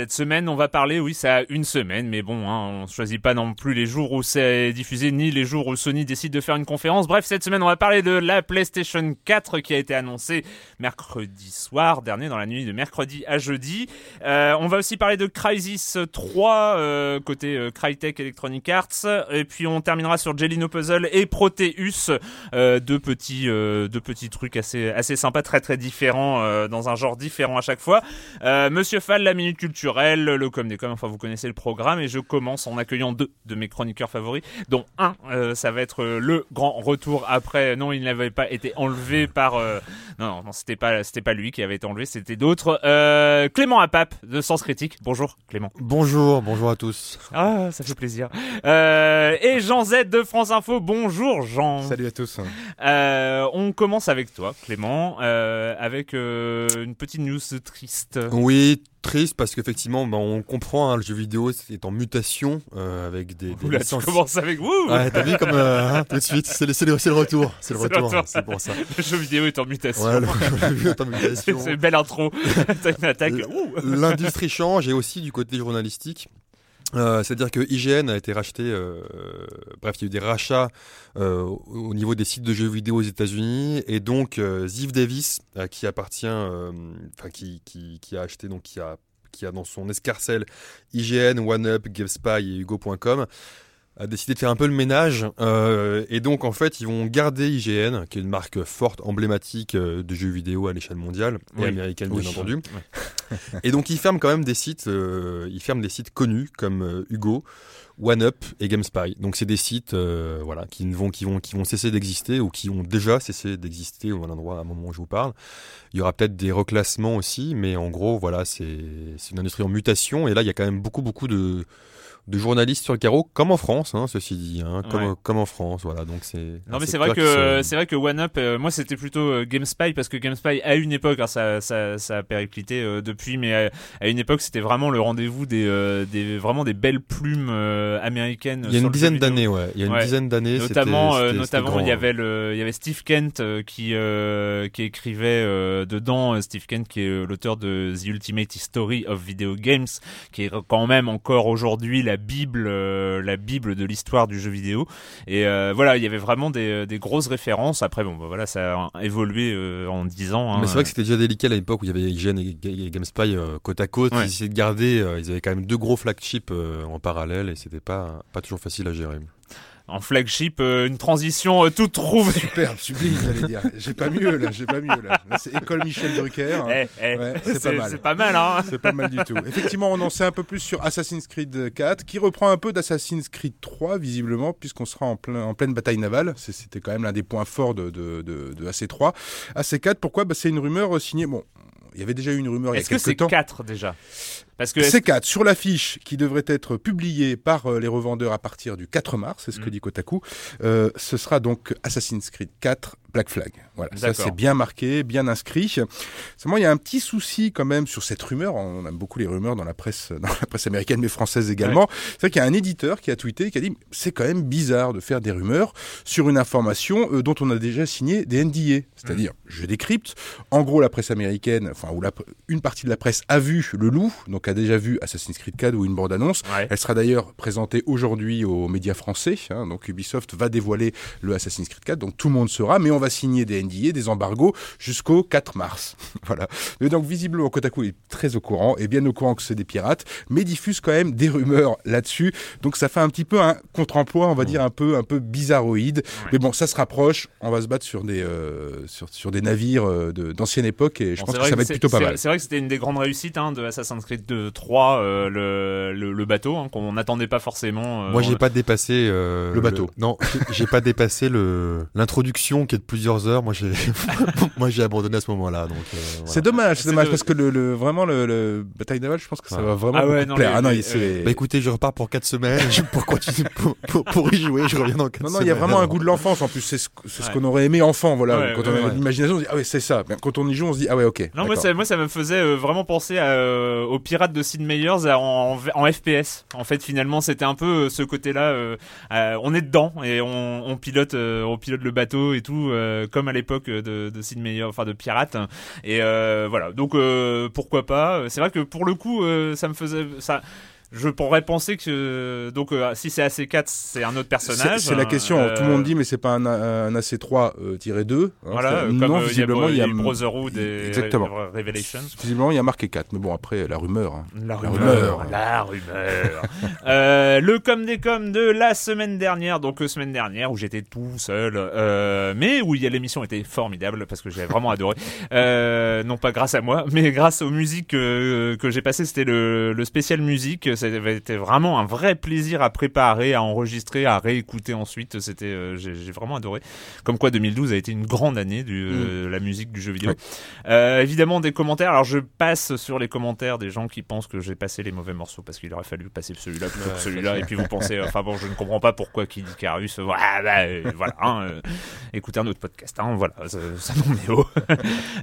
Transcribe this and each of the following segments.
Cette semaine, on va parler, oui, ça a une semaine, mais bon, hein, on choisit pas non plus les jours où c'est diffusé, ni les jours où Sony décide de faire une conférence. Bref, cette semaine, on va parler de la PlayStation 4 qui a été annoncée mercredi soir dernier, dans la nuit de mercredi à jeudi. Euh, on va aussi parler de Crysis 3, euh, côté euh, Crytek Electronic Arts. Et puis, on terminera sur Jelino Puzzle et Proteus, euh, deux petits, deux petits trucs assez, assez sympas, très très différents, dans un genre différent à chaque fois. Monsieur Fall, la Minute Culture le com des com, enfin vous connaissez le programme et je commence en accueillant deux de mes chroniqueurs favoris, dont un, euh, ça va être euh, le grand retour après, non il n'avait pas été enlevé par, euh, non non, c'était pas c'était pas lui qui avait été enlevé, c'était d'autres, Clément Apap de Sens Critique, bonjour Clément. Bonjour, bonjour à tous. Ah ça fait plaisir. et Jean Z de France Info, bonjour Jean. Salut à tous. on commence avec toi Clément, avec une petite news triste. Oui, triste parce qu'effectivement bah, on comprend hein, le jeu vidéo est en mutation euh, avec des, des Oula, licences... tu commences avec vous ouais t'as vu comme euh, hein, tout de suite c'est le, le, le, retour c'est le retour c'est pour ça. Le jeu vidéo est en mutation. Ouais, le, jeu vidéo est en mutation. C'est une belle intro. T'as une attaque l'industrie change et aussi du côté journalistique euh, C'est-à-dire que IGN a été racheté, euh, bref, il y a eu des rachats euh, au niveau des sites de jeux vidéo aux États-Unis, et donc euh, Ziv Davis, qui appartient, enfin qui, qui, qui, a acheté, donc qui a, qui a dans son escarcelle IGN, OneUp, GameSpy et Hugo.com, a décidé de faire un peu le ménage euh, et donc en fait ils vont garder IGN qui est une marque forte emblématique euh, de jeux vidéo à l'échelle mondiale et américaine bien entendu. Et donc ils ferment quand même des sites euh, ils ferment des sites connus comme Hugo OneUp et GameSpy. Donc c'est des sites voilà qui vont qui vont qui vont cesser d'exister ou qui ont déjà cessé d'exister au endroit à un moment où je vous parle. Il y aura peut-être des reclassements aussi mais en gros voilà c'est une industrie en mutation et là il y a quand même beaucoup beaucoup de de journalistes sur le carreau, comme en France, hein, ceci dit, hein, comme, ouais. comme en France, voilà. Donc c'est. Non mais c'est vrai que c'est vrai que OneUp, euh, moi c'était plutôt euh, GameSpy parce que GameSpy à une époque, hein, ça, ça, ça a périclité euh, depuis, mais à, à une époque c'était vraiment le rendez-vous des, euh, des vraiment des belles plumes euh, américaines. Il y a une dizaine d'années, ouais. Il y a une ouais. dizaine d'années. Notamment, c'était, c'était, notamment grand, il y avait le, il y avait Steve Kent qui qui écrivait dedans. Steve Kent qui est l'auteur de The Ultimate History of Video Games, qui est quand même encore aujourd'hui la bible la bible de l'histoire du jeu vidéo. Et euh, voilà, il y avait vraiment des, des grosses références. Après, bon, bah, voilà, ça a évolué euh, en 10 ans. Hein. Mais c'est vrai que c'était déjà délicat à l'époque où il y avait IGN et, et GameSpy euh, côte à côte. Ouais. Ils essayaient de garder, ils avaient quand même deux gros flagships en parallèle et c'était pas, pas toujours facile à gérer. En flagship, euh, une transition euh, toute trouvée. Superbe, sublime, j'allais dire. J'ai pas mieux là, j'ai pas mieux là. là c'est école Michel Drucker. hein. Eh, eh, Ouais, c'est pas mal. C'est pas mal, hein. C'est pas mal du tout. Effectivement, on en sait un peu plus sur Assassin's Creed 4, qui reprend un peu d'Assassin's Creed 3, visiblement, puisqu'on sera en, plein, en pleine bataille navale. C'était quand même l'un des points forts de, de, de, de AC3. AC4, pourquoi? Bah, C'est une rumeur euh, signée. Bon, il y avait déjà eu une rumeur il y a Est-ce que c'est quelques temps. 4 déjà? Parce que C4 sur l'affiche qui devrait être publiée par euh, les revendeurs à partir du 4 mars, c'est ce que Mm. dit Kotaku. Euh, ce sera donc Assassin's Creed 4 Black Flag. Voilà, ça c'est bien marqué, bien inscrit. Seulement il y a un petit souci quand même sur cette rumeur. On aime beaucoup les rumeurs dans la presse, dans la presse américaine mais française également. C'est vrai qu'il y a un éditeur qui a tweeté qui a dit c'est quand même bizarre de faire des rumeurs sur une information euh, dont on a déjà signé des NDA. C'est-à-dire, je décrypte. En gros, la presse américaine, enfin ou la, une partie de la presse a vu le loup, donc a déjà vu Assassin's Creed 4 ou une bande annonce. Ouais. Elle sera d'ailleurs présentée aujourd'hui aux médias français. hein, donc Ubisoft va dévoiler le Assassin's Creed 4. Donc tout le monde saura, mais on va signer des NDA, des embargos jusqu'au 4 mars. voilà. Et donc visiblement Kotaku est très au courant, et bien au courant que c'est des pirates, mais diffuse quand même des rumeurs là-dessus. Donc ça fait un petit peu un contre-emploi, on va dire un peu un peu bizarroïde. Mais bon, ça se rapproche. On va se battre sur des euh, sur, sur des navires euh, de- d'ancienne époque, et je Bon, pense que ça va être plutôt pas mal. C'est vrai que c'était une des grandes réussites hein, de Assassin's Creed 2, 3, euh, le, le, le bateau, hein, qu'on n'attendait pas forcément. euh, Moi, j'ai on- pas dépassé euh, Le bateau. Non, j'ai pas dépassé le l'introduction qui est de plusieurs heures. Moi, j'ai moi j'ai abandonné à ce moment-là. Donc euh, voilà. C'est dommage, c'est dommage parce que le, le- vraiment le, le bataille navale, je pense que ça Ouais. va vraiment Ah ouais, non, plaire. les- ah non, les- c'est- Bah écoutez, je repars pour 4 semaines pour continuer pour, pour, pour y jouer? Je reviens dans 4 non, semaines. non, il y a vraiment un goût de l'enfance. En plus, c'est ce, c'est ce Ouais. qu'on aurait aimé enfant. Voilà, Ouais, quand ouais, on a ouais. l'imagination, on se dit ah ouais, c'est ça. Mais quand on y joue, on se dit ah ouais, ok. Non, moi ça, moi ça me faisait euh, vraiment penser à, euh, aux pirates de Sid Meier's à- en, en, en FPS. En fait, finalement, c'était un peu euh, ce côté-là. euh, euh, on est dedans et on, on pilote, euh, on pilote le bateau et tout, euh, comme à l'époque de, Sid Meier, enfin de pirates. Et euh, voilà. Donc euh, pourquoi pas? C'est vrai que pour le coup, ça me faisait ça. Je pourrais penser que donc euh, si c'est AC4, c'est un autre personnage. c'est la question. Euh, Tout le monde dit, mais c'est pas un, un AC3-2. hein, Voilà, c'est- euh, non, comme euh, visiblement, il y a, Brotherhood et Exactement. Visiblement, il y a marqué 4. Mais bon, après, la rumeur. hein. La rumeur. rumeur. La rumeur. Euh, le com des com de la semaine dernière, donc euh, semaine dernière où j'étais tout seul, euh, mais où il y a l'émission était formidable parce que j'ai vraiment adoré. Euh, non pas grâce à moi, mais grâce aux musiques euh, que j'ai passées. C'était le, le spécial musique. Avait été vraiment un vrai plaisir à préparer, à enregistrer, à réécouter ensuite. C'était, euh, j'ai j'ai vraiment adoré. Comme quoi 2012 a été une grande année du, euh, de la musique du jeu vidéo. Ouais. Euh, évidemment des commentaires. Alors je passe sur les commentaires des gens qui pensent que j'ai passé les mauvais morceaux parce qu'il aurait fallu passer celui-là plutôt que celui-là. Et puis vous pensez, euh, enfin bon, je ne comprends pas pourquoi Kid Icarus. euh, Voilà, bah, euh, voilà. hein, euh, écoutez un autre podcast. Hein, voilà, ça, ça haut.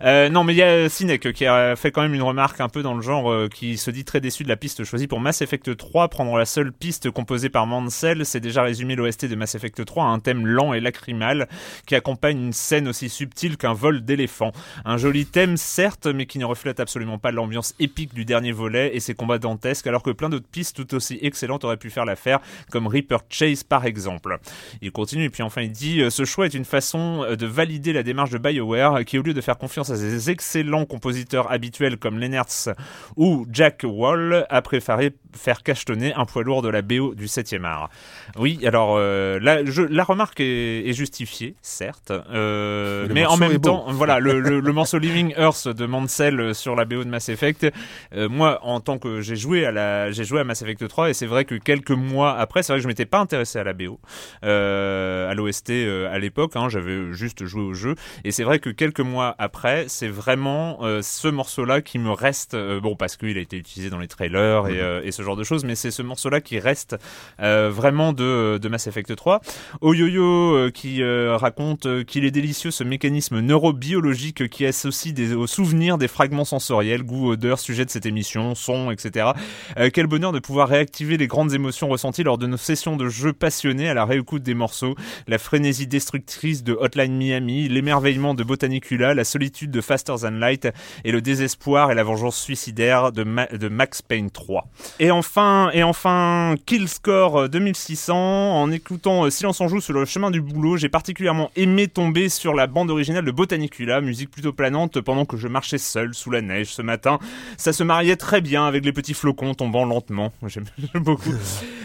Euh, non, mais il y a Sinek qui a fait quand même une remarque un peu dans le genre euh, qui se dit très déçu de la piste choisie pour Mass Effect 3. Prendre la seule piste composée par Mansell, c'est déjà résumer l'OST de Mass Effect 3 à un thème lent et lacrymal qui accompagne une scène aussi subtile qu'un vol d'éléphant. Un joli thème, certes, mais qui ne reflète absolument pas l'ambiance épique du dernier volet et ses combats dantesques, alors que plein d'autres pistes tout aussi excellentes auraient pu faire l'affaire, comme Reaper Chase par exemple. Il continue et puis enfin il dit euh, Ce choix est une façon euh, de valider la démarche de BioWare qui, au lieu de faire confiance à ses excellents compositeurs habituels comme Lennartz ou Jack Wall, a préféré faire cachetonner un poids lourd de la BO du 7e art. Oui, alors euh, la, je- la remarque est, est justifiée, certes, euh, Mais en même temps, voilà, le, le, le morceau Living Earth de Mansell sur la BO de Mass Effect, euh, moi, en tant que j'ai joué à la, j'ai joué à Mass Effect 3 et c'est vrai que quelques mois après, c'est vrai que je m'étais pas intéressé à la BO, euh, à l'OST à l'époque, hein, j'avais juste joué au jeu et c'est vrai que quelques mois après, c'est vraiment ce morceau-là qui me reste, bon parce qu'il a été utilisé dans les trailers et, euh, et ce genre de choses, mais c'est ce morceau-là qui reste euh, vraiment de, Mass Effect 3. Oyoyo euh, qui euh, raconte euh, qu'il est délicieux ce mécanisme neurobiologique qui associe des, aux souvenirs des fragments sensoriels, goût, odeur, sujet de cette émission, son, etc. Quel bonheur de pouvoir réactiver les grandes émotions ressenties lors de nos sessions de jeu passionnés à la réécoute des morceaux, la frénésie destructrice de Hotline Miami, l'émerveillement de Botanicula, la solitude de Faster Than Light et le désespoir et la vengeance suicidaire de, de Max Payne 3. Et enfin, et enfin, Kill Score 2600. En écoutant Silence en joue sur le chemin du boulot, j'ai particulièrement aimé tomber sur la bande originale de Botanicula, musique plutôt planante pendant que je marchais seul sous la neige ce matin. Ça se mariait très bien avec les petits flocons tombant lentement. J'aime beaucoup.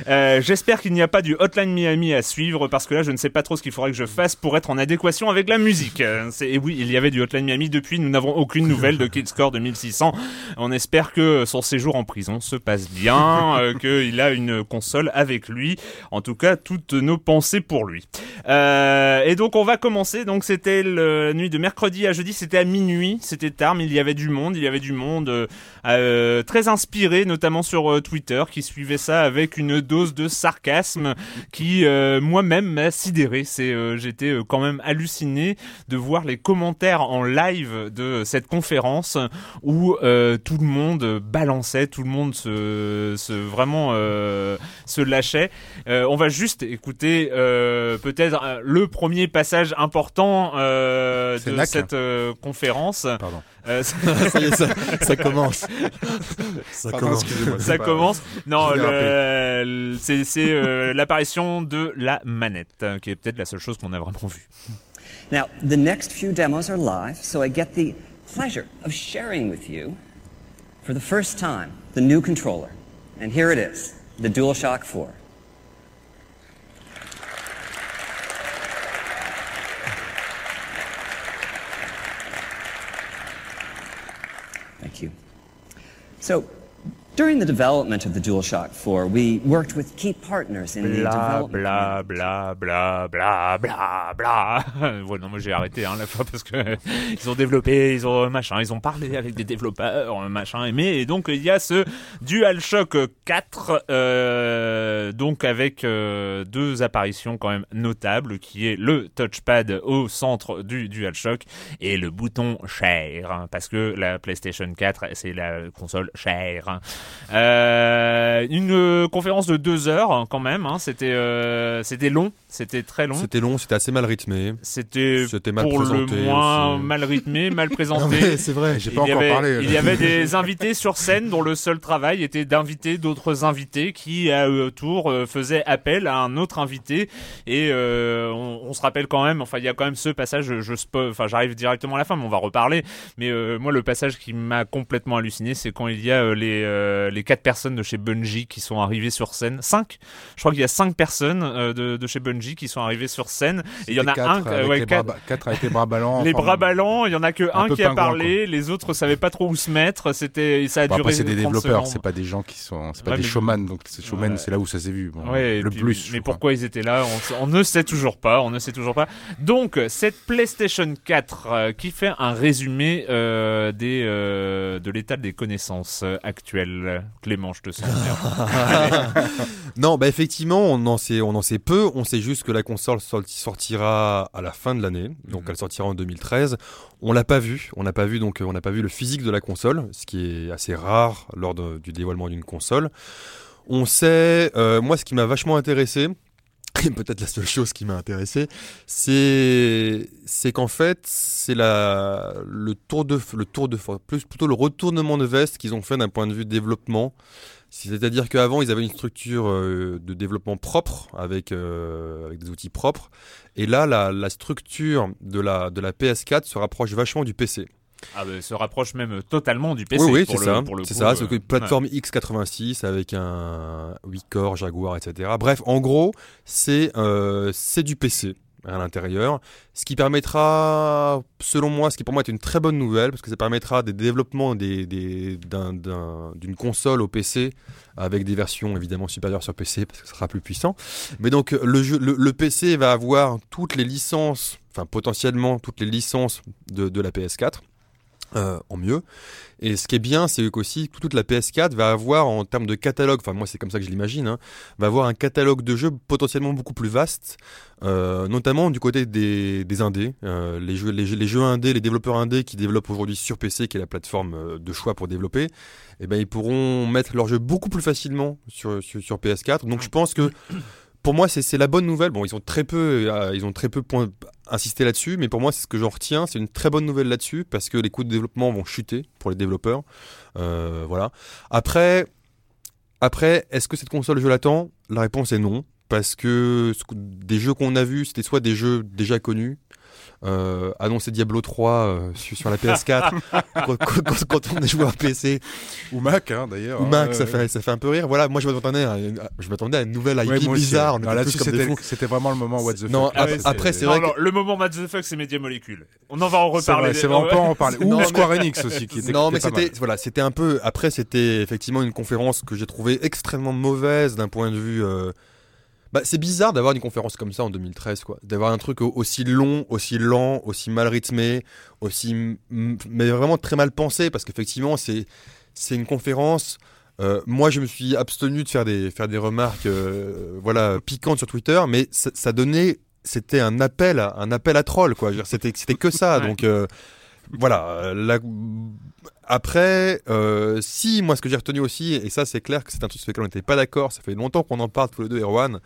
Euh, J'espère qu'il n'y a pas du Hotline Miami à suivre parce que là, je ne sais pas trop ce qu'il faudrait que je fasse pour être en adéquation avec la musique. Euh, et oui, il y avait du Hotline Miami depuis. Nous n'avons aucune nouvelle de Kid Score 2600. On espère que son séjour en prison se passe bien, euh, qu'il a une console avec lui. En tout cas, toutes nos pensées pour lui. Euh, et donc, on va commencer. Donc, c'était la nuit de mercredi à jeudi. C'était à minuit. C'était tard, mais il y avait du monde. Il y avait du monde euh, très inspiré, notamment sur Twitter, qui suivait ça avec une dose de sarcasme qui moi-même m'a sidéré. C'est, j'étais quand même halluciné de voir les commentaires en live de cette conférence où tout le monde balançait, tout le monde se, se vraiment se lâchait. on va juste écouter peut-être le premier passage important de cette conférence. Pardon. Euh, ça y est, ça, ça commence. Ça Pardon, commence. Ça commence. Non, c'est euh, l'apparition de la manette, qui est peut-être la seule chose qu'on a vraiment vue. Now, the next few demos are live, so I get the pleasure of sharing with you, for the first time, the new controller. And here it is, the DualShock 4. thank So, during the development of the DualShock 4, we worked with key partners in the development. Blah, blah, blah, blah, blah. bon, non, moi j'ai arrêté hein, la fois parce que ils ont développé, ils ont machin, ils ont parlé avec des développeurs, machin, aimé. Et donc il y a ce DualShock 4, euh, donc avec euh, deux apparitions quand même notables, qui est le touchpad au centre du DualShock et le bouton share, hein, parce que la PlayStation 4 c'est la console share. Euh, une conférence de deux heures hein, quand même. Hein. C'était euh, c'était long, c'était très long. C'était long, c'était assez mal rythmé. C'était mal pour le moins mal rythmé, mal présenté. C'est vrai, j'ai pas encore parlé. Il y avait des invités sur scène dont le seul travail était d'inviter d'autres invités qui à eux autour euh, faisaient appel à un autre invité. Et euh, on, on, se rappelle quand même, enfin il y a quand même ce passage. Je, je enfin j'arrive directement à la fin, mais on va reparler. Mais euh, moi le passage qui m'a complètement halluciné, c'est quand il y a les euh, les quatre personnes de chez Bungie qui sont arrivées sur scène. Cinq Je crois qu'il y a cinq personnes euh, de, de, chez Bungie qui sont arrivées sur scène. Et il y en a un. Avec ouais, les quatre, bras, quatre avec les bras ballants. les bras ballants, il y en a que un, qui a parlé, les autres savaient pas trop où se mettre. C'était, ça a bon, duré. c'est des développeurs, c'est pas des gens qui sont, c'est pas ouais, des showman. Donc ces showman, c'est là où ça s'est vu. Bon, le puis, plus. Mais pourquoi ils étaient là on, on, ne sait toujours pas. On ne sait toujours pas. Donc cette PlayStation 4 euh, qui fait un résumé euh, des euh, de l'état des connaissances actuelles. Clément, je te sens non, bah effectivement, on en sait, on en sait peu. On sait juste que la console sortira à la fin de l'année, donc -hmm. elle sortira en 2013. On l'a pas vu, on n'a pas vu donc on n'a pas vu le physique de la console, ce qui est assez rare lors de, du dévoilement d'une console. On sait, euh, moi, ce qui m'a vachement intéressé, et peut-être la seule chose qui m'a intéressé, c'est c'est qu'en fait c'est la le tour de le tour de plus plutôt le retournement de veste qu'ils ont fait d'un point de vue développement. C'est-à-dire qu'avant ils avaient une structure euh, de développement propre avec euh, avec des outils propres, et là la, la structure de la de la PS4 se rapproche vachement du PC. Ah bah, se rapproche même totalement du PC. Oui, oui c'est ça. C'est ça. C'est une plateforme ouais. x86 avec un 8 core Jaguar, etc. Bref, en gros, c'est euh, du PC à l'intérieur, ce qui permettra, selon moi, ce qui pour moi est une très bonne nouvelle, parce que ça permettra des développements d'une des, console au PC avec des versions évidemment supérieures sur PC parce que ce sera plus puissant. Mais donc le, jeu, le, le PC va avoir toutes les licences, enfin potentiellement toutes les licences de, de la PS4 euh, en mieux. Et ce qui est bien, c'est qu'aussi toute la PS4 va avoir en termes de catalogue, enfin moi c'est comme ça que je l'imagine, hein, va avoir un catalogue de jeux potentiellement beaucoup plus vaste, euh, notamment du côté des, des indés, euh, les, jeux, les, les, indés, les développeurs indés qui développent aujourd'hui sur PC, qui est la plateforme euh, de choix pour développer, eh ben ils pourront mettre leurs jeux beaucoup plus facilement sur, sur, sur PS4. Donc je pense que pour moi, c'est la bonne nouvelle. Bon, ils ont très peu, euh, ils ont très peu point, insister là-dessus, mais pour moi, c'est ce que j'en retiens. C'est une très bonne nouvelle là-dessus parce que les coûts de développement vont chuter pour les développeurs. Euh, voilà. Après, après, est-ce que cette console je l'attends? La réponse est non parce que ce que- des jeux qu'on a vus, c'était soit des jeux déjà connus. Euh, annoncer Diablo 3 euh, sur, sur la PS4 quand, quand- quand- on est joueur PC Ou Mac, hein, d'ailleurs. ou hein, Mac ouais, ça ouais. fait ça fait un peu rire voilà moi je m'attendais à, une- je m'attendais à une nouvelle IP Ouais, bizarre ouais. on Non, était Là-dessus, tous comme des c'était vraiment le moment what the fuck. Non, Ah ap- après c'est Non, vrai non, que le moment What the fuck, c'est Media Molecule. On en va en C'est reparler. c'est vrai, on peut en parler. Ou mais- Square Enix aussi, qui était non, mais était pas mal. c'était voilà, c'était un peu. Après, c'était effectivement une conférence que j'ai trouvée extrêmement mauvaise d'un point de vue. euh, Bah, c'est bizarre d'avoir une conférence comme ça en 2013, quoi. D'avoir un truc au- aussi long, aussi lent, aussi mal rythmé, aussi, mais vraiment très mal pensé, parce qu'effectivement, c'est c'est une conférence. euh, moi, je me suis abstenu de faire des faire des remarques, euh, voilà, piquantes sur Twitter, mais ça, ça donnait, c'était un appel, à, un appel à troll, quoi. C'était c'était que ça, donc. euh, voilà. la- Après, euh, si moi ce que j'ai retenu aussi, et ça c'est clair que c'est un truc sur lequel on n'était pas d'accord, ça fait longtemps qu'on en parle tous les deux, Erwan,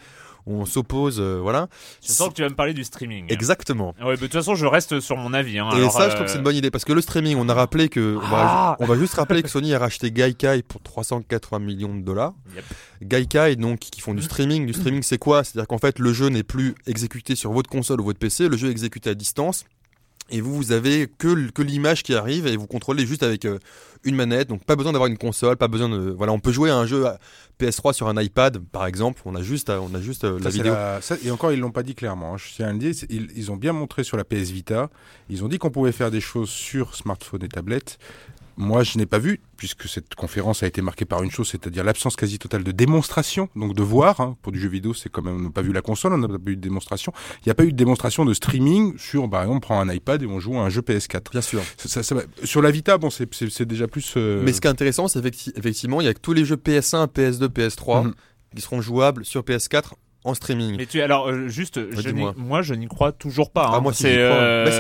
on s'oppose, euh, voilà. Je sens que tu vas me parler du streaming. Exactement. Ouais, mais de toute façon, je reste sur mon avis. hein. Et Alors, ça, je euh, trouve que c'est une bonne idée parce que le streaming, on a rappelé que, on, Ah va, on va juste rappeler que Sony a racheté Gaikai pour 380 millions de dollars. Yep. Gaikai, donc, qui font du streaming. Du streaming, c'est quoi? C'est-à-dire qu'en fait, le jeu n'est plus exécuté sur votre console ou votre PC, le jeu est exécuté à distance. Et vous, vous avez que, l'image qui arrive et vous contrôlez juste avec euh, une manette. Donc, pas besoin d'avoir une console, pas besoin de. Voilà, on peut jouer à un jeu à PS3 sur un iPad, par exemple. On a juste, on a juste euh, Ça, la vidéo. la- ça- et encore, ils l'ont pas dit clairement. hein. Je tiens à le dire. Ils, ils ont bien montré sur la PS Vita. Ils ont dit qu'on pouvait faire des choses sur smartphone et tablette. Moi, je n'ai pas vu, puisque cette conférence a été marquée par une chose, c'est-à-dire l'absence quasi totale de démonstration, donc de voir. hein. Pour du jeu vidéo, c'est quand même, on n'a pas vu la console, on n'a pas eu de démonstration. Il n'y a pas eu de démonstration de streaming sur, bah, on prend un iPad et on joue à un jeu PS4. Bien sûr. Ça- ça- ça va- sur la Vita, bon, c'est- déjà plus. euh, Mais ce qui est intéressant, c'est effecti- effectivement, il y a que tous les jeux PS1, PS2, PS3 Mhm. qui seront jouables sur PS4 en streaming. Mais tu alors euh, juste, je moi je n'y crois toujours pas. Ah, hein. moi, si, c'est euh, Bah,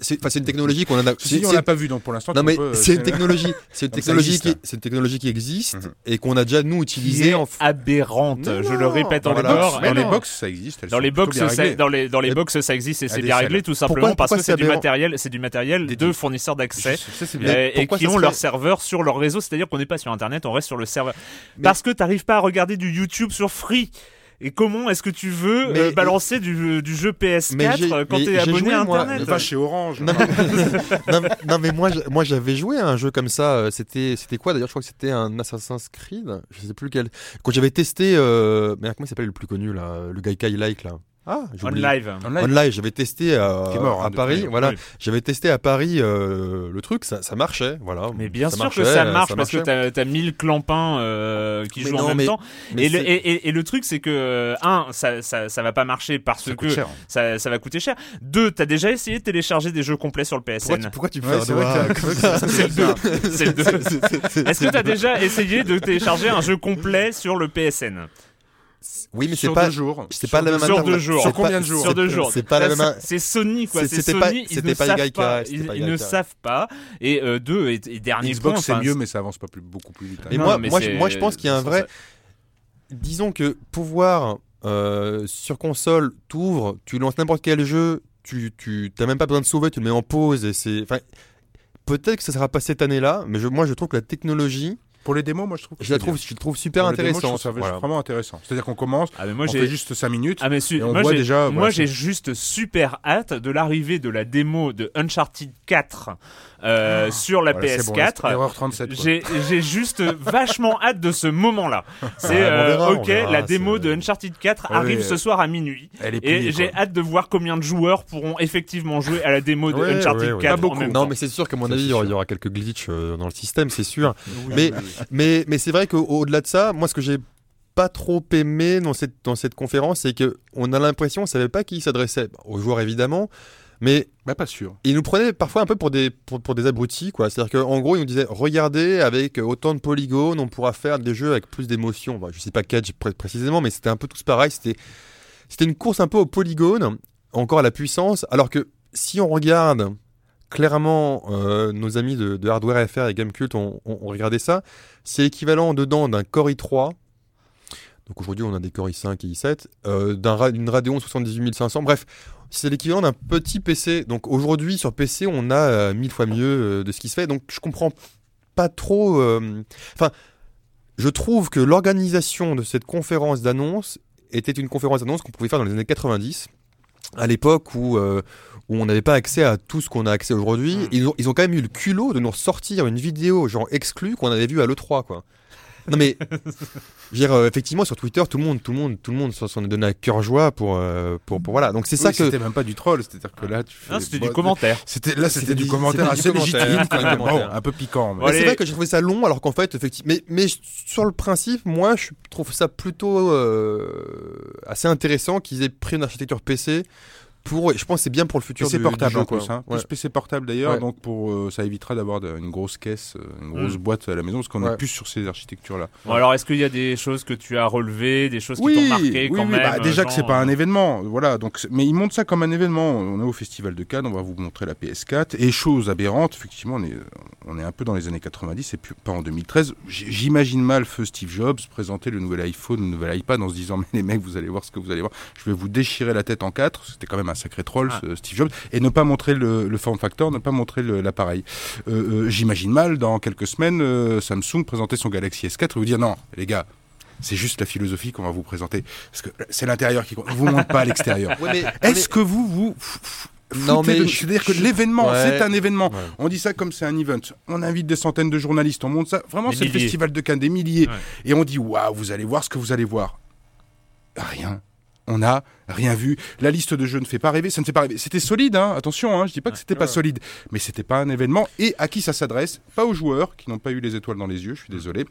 si, c'est une technologie qu'on a. Si, c'est- on c'est- l'a pas vu, donc pour l'instant. Non mais euh, c'est une technologie, c'est une technologie existe, qui, c'est une technologie qui existe Mhm. et qu'on a déjà nous qui utilisé est en. aberrante. Je le répète Dans les box, dans les box, ça existe. Dans les box, ça, réglées. dans les dans les Et- box, ça existe et c'est bien réglé tout simplement parce que c'est du aberrant matériel, c'est du matériel Des de fournisseurs d'accès. Et qui ont leur serveur sur leur réseau, c'est-à-dire qu'on n'est pas sur Internet, on reste sur le serveur. Parce que t'arrives pas à regarder du YouTube sur Free. Et comment est-ce que tu veux Mais- euh, balancer du, du jeu PS4 Mais j'ai- euh, quand t'es abonné joué, à moi. Internet chez Orange. Non, non, mais- non, mais moi, moi j'avais joué à un jeu comme ça. euh, C'était, c'était quoi d'ailleurs Je crois que c'était un Assassin's Creed. Je sais plus quel. Quand j'avais testé, euh... mais comment il s'appelle le plus connu là Le Gaikai Like là? Ah, On live. Online. Online, j'avais testé à, mort, hein, à Paris. Voilà, Oui. j'avais testé à Paris euh, le truc, ça, ça marchait. Voilà. Mais bien sûr marchait, que ça marche parce que t'as as 1000 clampins euh, qui Mais jouent en même mais- temps. Mais Et le, c'est- et, et- et le truc, c'est que, euh, un, ça, ça, ça va pas marcher parce Ça que cher. ça, ça va coûter cher. Deux, t'as déjà essayé de télécharger des jeux complets sur le Pourquoi PSN. tu, pourquoi tu me fais le. C'est- Est-ce que t'as déjà essayé de télécharger un jeu complet sur le PSN Oui, mais c'est Sur pas. deux jours. C'est pas la même Sur deux jours. Sur combien pas- de jours Sur deux jours. C'est pas la même. C'est Sony quoi. C'était Sony. pas- ils c'était ne pas Ils, ne savent pas. Et euh, deux et, et dernier Xbox, point. c'est mieux, mais ça avance pas plus, beaucoup plus vite. hein. Mais Non, moi, mais moi, je, c'est- moi, je pense qu'il y a un vrai. Disons que pouvoir euh, sur console, t'ouvres, tu lances n'importe quel jeu, tu, tu t'as même pas besoin de sauver, tu le mets en pause et c'est. Enfin, peut-être que ça sera pas cette année-là, mais je, moi, je trouve que la technologie, Pour les démos, moi je trouve que je la c'est trouve, bien. je le trouve super trouve ça Voilà. vraiment intéressant. C'est-à-dire qu'on commence, Ah mais moi on j'ai fait juste 5 minutes. Ah mais su- Et on moi voit déjà, moi voilà, j'ai juste super hâte de l'arrivée de la démo de Uncharted 4 euh, sur la Voilà, c'est bon, PS4. erreur 37. quoi. j'ai j'ai juste vachement hâte de ce moment-là. C'est euh, OK, verra, la démo c'est- de Uncharted 4 Ouais, arrive ouais, ce soir à minuit Elle est et pliée, j'ai quoi. hâte de voir combien de joueurs pourront effectivement jouer à la démo de Ouais, Uncharted ouais, ouais. 4 Pas en beaucoup. même Non, temps. mais c'est sûr qu'à mon avis, il y aura- quelques glitches euh, dans le système, c'est sûr. Oui, mais- oui, oui. Mais, mais c'est vrai qu'au-delà de ça, moi, ce que j'ai pas trop aimé dans cette, dans cette conférence, c'est que on a l'impression, on savait pas qui s'adressait. Aux joueurs, évidemment, mais Bah, pas sûr. il nous prenait parfois un peu pour des, pour, pour des abrutis, quoi. C'est-à-dire qu'en gros, il nous disait, regardez, avec autant de polygones, on pourra faire des jeux avec plus d'émotion. Bah, je sais pas Cage pré- précisément, mais c'était un peu tous pareil. C'était, c'était une course un peu au polygone, encore à la puissance, alors que si on regarde clairement euh, nos amis de, de Hardware FR et Gamecult ont, ont, ont regardé ça, c'est équivalent dedans d'un Core i3 Donc aujourd'hui, on a des Core i5 et i7, euh, d'une Radeon 78500. Bref, c'est l'équivalent d'un petit PC. Donc aujourd'hui, sur PC, on a euh, mille fois mieux euh, de ce qui se fait. Donc je comprends pas trop. euh, Enfin, je trouve que l'organisation de cette conférence d'annonce était une conférence d'annonce qu'on pouvait faire dans les années 90, à l'époque où, euh, où on n'avait pas accès à tout ce qu'on a accès aujourd'hui. Mm. Ils, ont, ils ont quand même eu le culot de nous sortir une vidéo genre exclue qu'on avait vue à l'E3, quoi. Non mais, je veux dire, euh, effectivement sur Twitter, tout le monde, tout le monde, tout le monde s'en est donné à cœur joie pour, euh, pour, pour voilà. Donc c'est ça Oui, que C'était même pas du troll, c'est-à-dire que là, tu fais. Non, c'était bon, du commentaire. C'était là, c'était C'était du du- commentaire assez légitime. Bon, un peu piquant. mais- c'est vrai que j'ai trouvé ça long, alors qu'en fait, effectivement. Mais, mais sur le principe, moi, je trouve ça plutôt euh, assez intéressant qu'ils aient pris une architecture PC pour. Je pense que c'est bien pour le futur PC du, portable du jeu, en quoi. plus, hein. Ouais. Plus PC portable d'ailleurs, Ouais. donc pour euh, ça évitera d'avoir une grosse caisse, euh, une grosse Mm. boîte à la maison, parce qu'on Ouais. est plus sur ces architectures-là. Bon, alors, est-ce qu'il y a des choses que tu as relevées, des choses qui t'ont marqué oui, quand oui, même bah, déjà que c'est genre, pas un euh, événement, voilà. Donc, mais ils montrent ça comme un événement. On est au Festival de Cannes, on va vous montrer la PS4 et chose aberrante, effectivement, on est, on est un peu dans les années 90 et puis pas en 2013. J- J'imagine mal feu Steve Jobs présenter le nouvel iPhone, le nouvel iPad en se disant mais les mecs, vous allez voir ce que vous allez voir. Je vais vous déchirer la tête en quatre. C'était quand même un sacré troll, Ah. ce Steve Jobs, et ne pas montrer le, le form factor, ne pas montrer l'appareil. Euh, euh, J'imagine mal dans quelques semaines euh, Samsung présenter son Galaxy S4 et vous dire non, les gars. C'est juste la philosophie qu'on va vous présenter. Parce que c'est l'intérieur qui compte. On vous montre pas l'extérieur. Ouais, mais- on Est-ce que vous vous Non, mais de- je- c'est-à-dire que l'événement, ouais. c'est un événement. Ouais. On dit ça comme c'est un event. On invite des centaines de journalistes, on monte ça. Vraiment, c'est le festival de Cannes, des milliers. Ouais. Et on dit waouh, vous allez voir ce que vous allez voir. Rien. On n'a rien vu. La liste de jeux ne fait pas rêver. Ça ne fait pas rêver. C'était solide, hein. attention. Hein. Je dis pas que c'était pas solide, mais c'était pas un événement. Et à qui ça s'adresse? Pas aux joueurs qui n'ont pas eu les étoiles dans les yeux. Je suis désolé.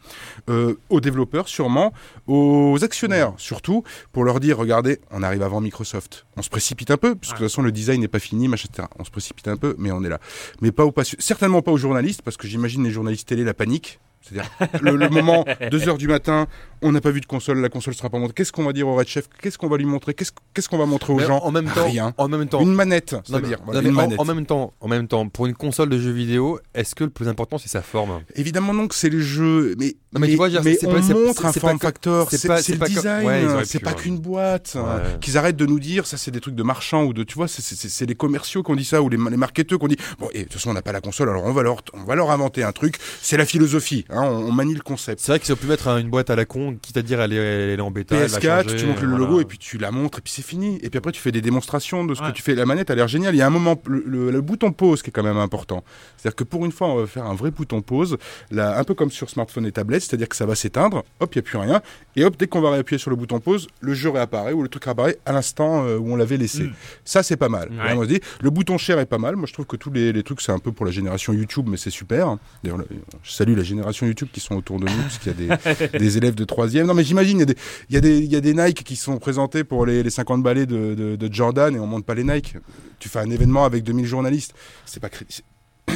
Euh, aux développeurs, sûrement. Aux actionnaires, surtout, pour leur dire regardez, on arrive avant Microsoft. On se précipite un peu, puisque de toute façon le design n'est pas fini, machin, etc. On se précipite un peu, mais on est là. Mais pas aux certainement pas aux journalistes, parce que j'imagine les journalistes télé la panique. C'est-à-dire le, le moment 2 heures du matin, on n'a pas vu de console, la console sera pas montée. Qu'est-ce qu'on va dire au Red Chef? Qu'est-ce qu'on va lui montrer? Qu'est-ce qu'on va montrer aux Mais gens? en même temps, Rien. en même temps, Une manette, c'est-à-dire mais- voilà, une mais en- manette. en, même temps, en même temps, pour une console de jeux vidéo, est-ce que le plus important c'est sa forme? Évidemment non que c'est le jeu, mais Non, mais tu vois, mais c'est on pas- montre un form factor, c'est le pas design, ouais, c'est pas qu'une boîte. hein. Ouais. Qu'ils arrêtent de nous dire ça c'est des trucs de marchands ou de tu vois c'est- les commerciaux qui ont dit ça ou les, les marketeurs qui ont dit bon et de toute façon on n'a pas la console alors on va leur on va leur inventer un truc c'est la philosophie hein, on, on manie le concept. C'est vrai qu'ils auraient pu mettre un- une boîte à la con, quitte à dire elle est, elle est en bêta. elle va PS4, changer, tu montres le voilà. logo et puis tu la montres et puis c'est fini. Et puis après tu fais des démonstrations de ce Ouais. que tu fais. La manette a l'air géniale. Il y a un moment, le, le- le bouton pause qui est quand même important. C'est-à-dire que pour une fois on va faire un vrai bouton pause, là, un peu comme sur smartphone et tablette, c'est-à-dire que ça va s'éteindre, hop il n'y a plus rien. Et hop dès qu'on va réappuyer sur le bouton pause, le jeu réapparaît ou le truc réapparaît à l'instant euh, où on l'avait laissé. Mm. Ça c'est pas mal. Ouais. Dis, le bouton share est pas mal. Moi je trouve que tous les, les trucs c'est un peu pour la génération YouTube mais c'est super. D'ailleurs le- je salue la génération YouTube qui sont autour de nous parce qu'il y a des, des élèves de troisième. Non mais j'imagine il y a des il y, a des, il y a des Nike qui sont présentés pour les, les 50 balais de, de, de Jordan et on monte pas les Nike. Tu fais un événement avec 2000 journalistes. C'est pas crédible.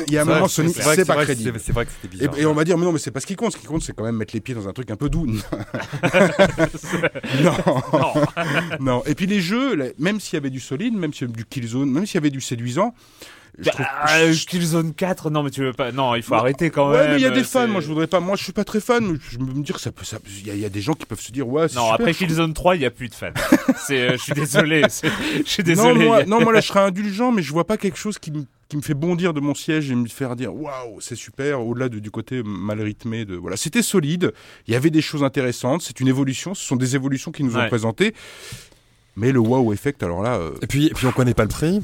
Il y a un moment, n'est- c'est pas crédible. c'est- vrai que c'était Et, bizarre. et on va dire, mais non, mais c'est pas ce qui compte. Ce qui compte, c'est quand même mettre les pieds dans un truc un peu doux. non. Non. non. Et puis les jeux, même s'il y avait du solide, même s'il y avait du Killzone, même s'il y avait du séduisant, je trouve. Bah, euh, Killzone 4, non mais tu veux pas. Non, il faut arrêter quand Ouais, même. mais il y a des euh, fans. c'est- Moi, je voudrais pas. Moi, je suis pas très fan. Mais je me me dire, ça peut. ça- Il y, a- il y a des gens qui peuvent se dire, ouais, c'est Non, super, après trouve- Killzone 3, il y a plus de fans. C'est, euh, je suis désolé. c'est- Je suis désolé. Non, moi, non, moi là, je serais indulgent, mais je vois pas quelque chose qui me qui me fait bondir de mon siège et me faire dire waouh c'est super au-delà de- du côté mal rythmé de voilà c'était solide il y avait des choses intéressantes c'est une évolution ce sont des évolutions qui nous ont présentées mais le wow effect alors là euh, Et puis, et puis on connaît pas le prix.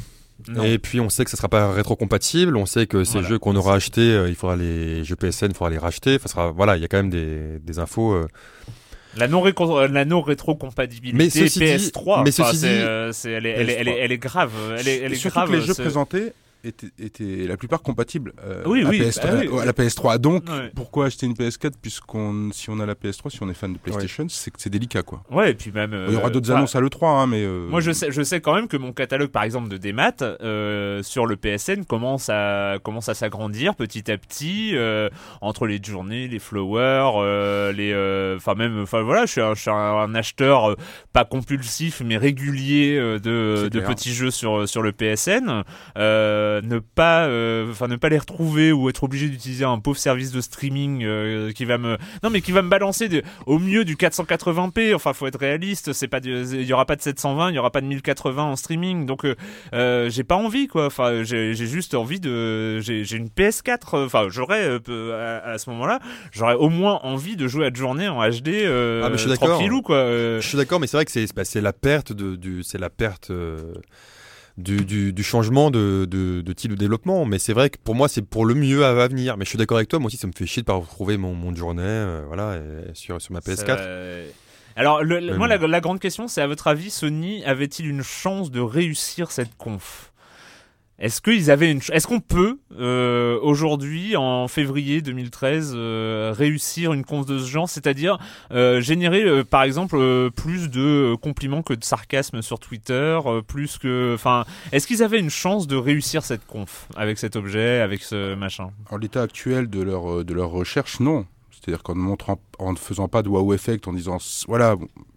Non. Et puis on sait que ça sera pas rétro-compatible. On sait que ces Voilà. jeux qu'on aura achetés, euh, il faudra les jeux PSN, il faudra les racheter. Enfin, ça sera, voilà, il y a quand même des, des infos. euh, La non euh, la non rétrocompatibilité Mais ceci dit- PS3. mais enfin, ceci dit- euh, elle, est, elle, est, elle, est, elle est grave. Elle est, elle grave. que les jeux présentés étaient, étaient la plupart compatibles euh, Oui, à, oui, PS3, bah oui. à la PS3 donc Ouais. pourquoi acheter une PS4 puisqu'on si on a la PS3 si on est fan de PlayStation c'est que c'est délicat quoi Ouais, et puis même. il y aura euh, d'autres annonces à l'E3 hein, mais euh, Moi, je sais, je sais quand même que mon catalogue, par exemple, de démat euh, sur le PSN commence à commence à s'agrandir petit à petit euh, entre les journées, les flowers, euh, les, euh, enfin même, enfin voilà, je suis un, je suis un, un acheteur pas compulsif mais régulier euh, de, de petits jeux sur sur le PSN. Euh, ne pas, euh, enfin ne pas les retrouver ou être obligé d'utiliser un pauvre service de streaming euh, qui va me, non mais qui va me balancer de, au mieux du 480p. Enfin, faut être réaliste. C'est pas, du- il y aura pas de 720, il y aura pas de 1080 en streaming. Donc, euh, euh, j'ai pas envie quoi. Enfin, j'ai juste envie de, j'ai une PS4. Enfin, j'aurais euh, à, à ce moment-là, j'aurais au moins envie de jouer à de journée en HD. Euh, Ah, mais je suis d'accord. tranquillou quoi. Euh, Je suis d'accord, mais c'est vrai que c'est bah, la perte de du c'est la perte euh, du, du, du changement de, de, de type de développement. Mais c'est vrai que pour moi c'est pour le mieux à, à venir. Mais je suis d'accord avec toi. Moi aussi ça me fait chier de pas retrouver mon mon journée euh, voilà et- sur sur ma PS4. Ça- euh, Alors, le- moi, la grande question, c'est à votre avis, Sony avait-il une chance de réussir cette conf? Est-ce qu'ils avaient une, est-ce qu'on peut euh, aujourd'hui, en février 2013, euh, réussir une conf de ce genre, c'est-à-dire euh, générer, euh, par exemple, euh, plus de euh, compliments que de sarcasme sur Twitter, plus que, enfin, est-ce qu'ils avaient une chance de réussir cette conf avec cet objet, avec ce machin? En l'état actuel de leur, de leur recherche, non. C'est-à-dire qu'en ne montrant, en ne faisant pas de wow effect, en disant voilà,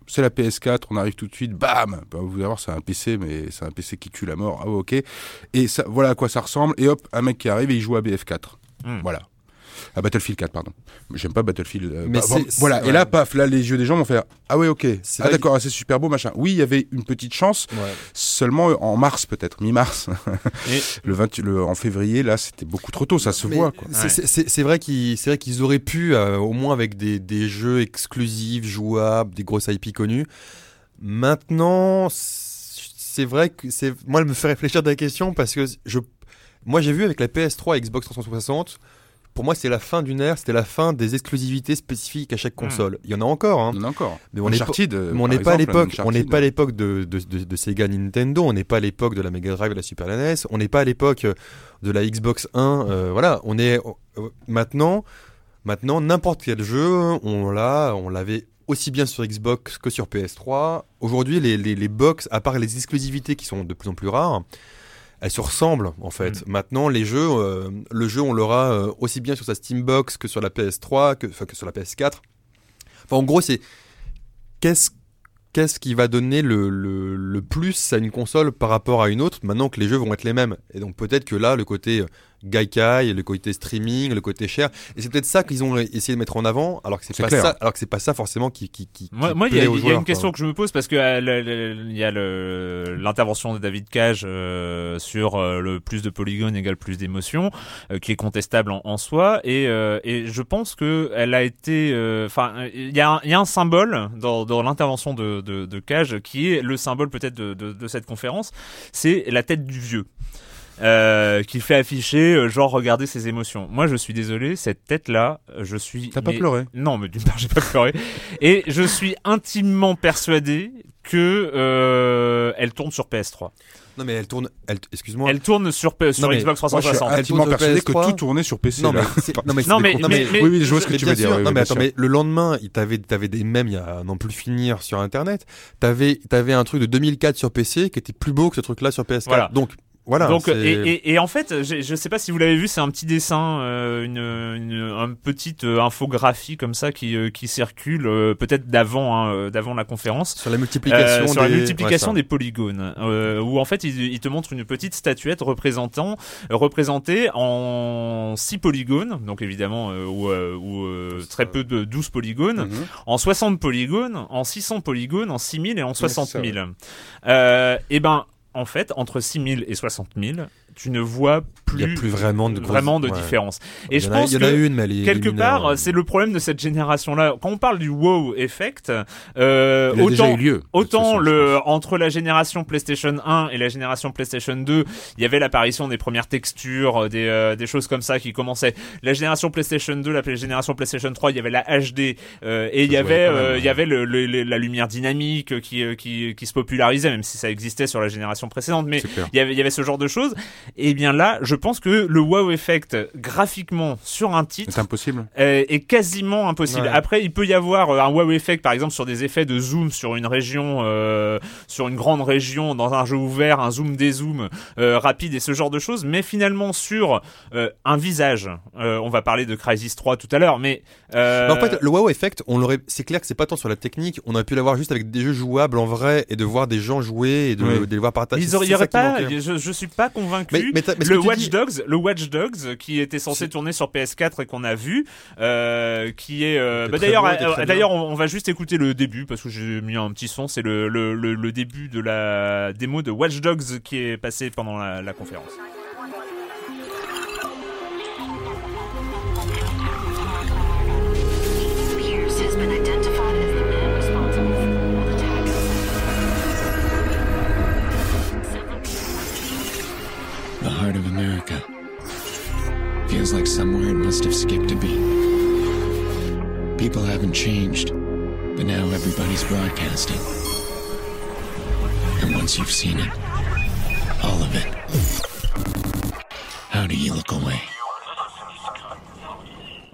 c'est la PS4, on arrive tout de suite, bam, bah, vous allez voir, c'est un PC, mais c'est un PC qui tue la mort. Ah ok. Et ça, voilà à quoi ça ressemble. Et hop, un mec qui arrive et il joue à BF4. Hmm. Voilà. À Battlefield 4, pardon. J'aime pas Battlefield. euh, Mais bah, bon, voilà. Et là, paf, là, les yeux des gens vont faire Ah ouais, ok. C'est Ah d'accord, ah, c'est super beau, machin. Oui, il y avait une petite chance, Ouais. seulement en mars peut-être, mi-mars. Et- le 20, le, en février, là, c'était beaucoup trop tôt, ça se Mais voit. Quoi. c'est- Ouais. c'est- C'est c'est vrai qu'ils c'est vrai qu'ils auraient pu, euh, au moins avec des, des jeux exclusifs, jouables, des grosses IP connues. Maintenant, c'est vrai que c'est moi, elle me fait réfléchir de la question parce que je, moi, j'ai vu avec la PS3 et Xbox 360. Pour moi, c'est la fin d'une ère, c'était la fin des exclusivités spécifiques à chaque console. Il y en a encore, hein. Il y en a encore. Mais on n'est pas- à l'époque, on n'est pas à l'époque de, de, de, de Sega Nintendo, on n'est pas à l'époque de la Mega Drive et la Super NES, on n'est pas à l'époque euh, de la Xbox 1, euh, voilà, on est euh, maintenant, maintenant n'importe quel jeu, on l'a, on l'avait aussi bien sur Xbox que sur PS3. Aujourd'hui, les, les, les box, à part les exclusivités qui sont de plus en plus rares, elles se ressemblent en fait. Maintenant, les jeux, euh, le jeu, on l'aura euh, aussi bien sur sa Steambox que sur la PS3, que, enfin, que sur la PS4. Enfin, en gros, c'est qu'est-ce qu'est-ce qui va donner le, le, le plus à une console par rapport à une autre maintenant que les jeux vont être les mêmes. Et donc peut-être que là, le côté euh, Gaikai, le côté streaming, le côté cher, et c'est peut-être ça qu'ils ont essayé de mettre en avant, alors que c'est pas clair. ça, alors que c'est pas ça forcément qui qui qui. Moi, il y a, y une question que je me pose parce que euh, il y a le- l'intervention de David Cage euh, sur euh, le plus de polygones égale plus d'émotions, euh, qui est contestable en, en soi, et, euh, et je pense que elle a été, enfin, il y a, un- il y a un symbole dans, dans l'intervention de, de, de Cage qui est le symbole peut-être de, de, de cette conférence, c'est la tête du vieux. Euh, qui fait afficher euh, genre regardez ses émotions. Moi je suis désolé, cette tête là, je suis T'as pas pleuré non, mais d'une part, j'ai pas pleuré. Et je suis intimement persuadé que euh, elle tourne sur PS3. Non mais elle tourne, elle, excuse-moi. Elle tourne sur, P- sur Xbox Moi, je suis 360. elle intimement persuadé que PS3. tout tournait sur PC. Non mais, là. non mais, Non, mais, mais, mais- Oui, oui, je vois ce que Mais tu veux dire. sûr. oui, non, mais attends, sûr. mais le lendemain, il t'avait, t'avais des mèmes il y a à n'en plus finir sur Internet. T'avais, t'avais un truc de 2004 sur PC qui était plus beau que ce truc-là sur PS4. Voilà. Donc, voilà. Donc c'est- et, et, et en fait, je, je sais pas si vous l'avez vu, c'est un petit dessin, euh, une, une un petite euh, infographie comme ça qui euh, qui circule euh, peut-être d'avant hein, euh, d'avant la conférence. sur la multiplication, Euh, sur la des- multiplication ouais, des polygones, euh, où en fait il, il te montre une petite statuette représentant euh, représentée en 6 polygones, donc évidemment euh, ou, euh, ou, euh, très peu de 12 polygones, Mhm. en 60 polygones, en 600 polygones, en 6000 et en 60 ça, 000. Euh, et ben en fait entre 6000 et 60 000, tu ne vois plus, Il y a plus vraiment de vraiment de ouais. différence. Il Et y je en a- pense il y en a une, mais elle est quelque part, c'est le problème de cette génération-là. Quand on parle du wow effect, euh, Il a déjà autant eu lieu. Autant façon, le pense. entre la génération PlayStation 1 et la génération PlayStation 2, il y avait l'apparition des premières textures, euh, des euh, des choses comme ça qui commençaient. La génération PlayStation 2, la génération PlayStation 3, il y avait la HD euh, et il y avait même, euh, ouais. il y avait le, le- le- la lumière dynamique qui euh, qui qui se popularisait même si ça existait sur la génération précédente mais il y avait il y avait ce genre de choses et bien là, je pense que le wow effect graphiquement sur un titre C'est impossible. est quasiment impossible. Ouais. Après, il peut y avoir euh, un wow effect, par exemple, sur des effets de zoom sur une région, euh, sur une grande région, dans un jeu ouvert, un zoom dézoom euh, rapide et ce genre de choses. Mais finalement, sur euh, un visage, euh, on va parler de Crysis 3 tout à l'heure, mais euh, Mais en fait, le wow effect, on l'aurait, c'est clair que c'est pas tant sur la technique, on aurait pu l'avoir juste avec des jeux jouables en vrai et de voir des gens jouer et de, Oui. de les voir partager. ils auraient, pas, je, je suis pas convaincu vu Mais- mais le Watch dis- Dogs, le Watch Dogs qui était censé tourner sur PS4 et qu'on a vu, euh, qui est. euh, bah, d'ailleurs, euh, d'ailleurs, on, on va juste écouter le début parce que j'ai mis un petit son. C'est le, le, le, le début de la démo de Watch Dogs qui est passé pendant la, la conférence. The heart of America. Feels like somewhere it must have skipped a beat. People haven't changed, but now everybody's broadcasting. And once you've seen it, all of it, how do you look away?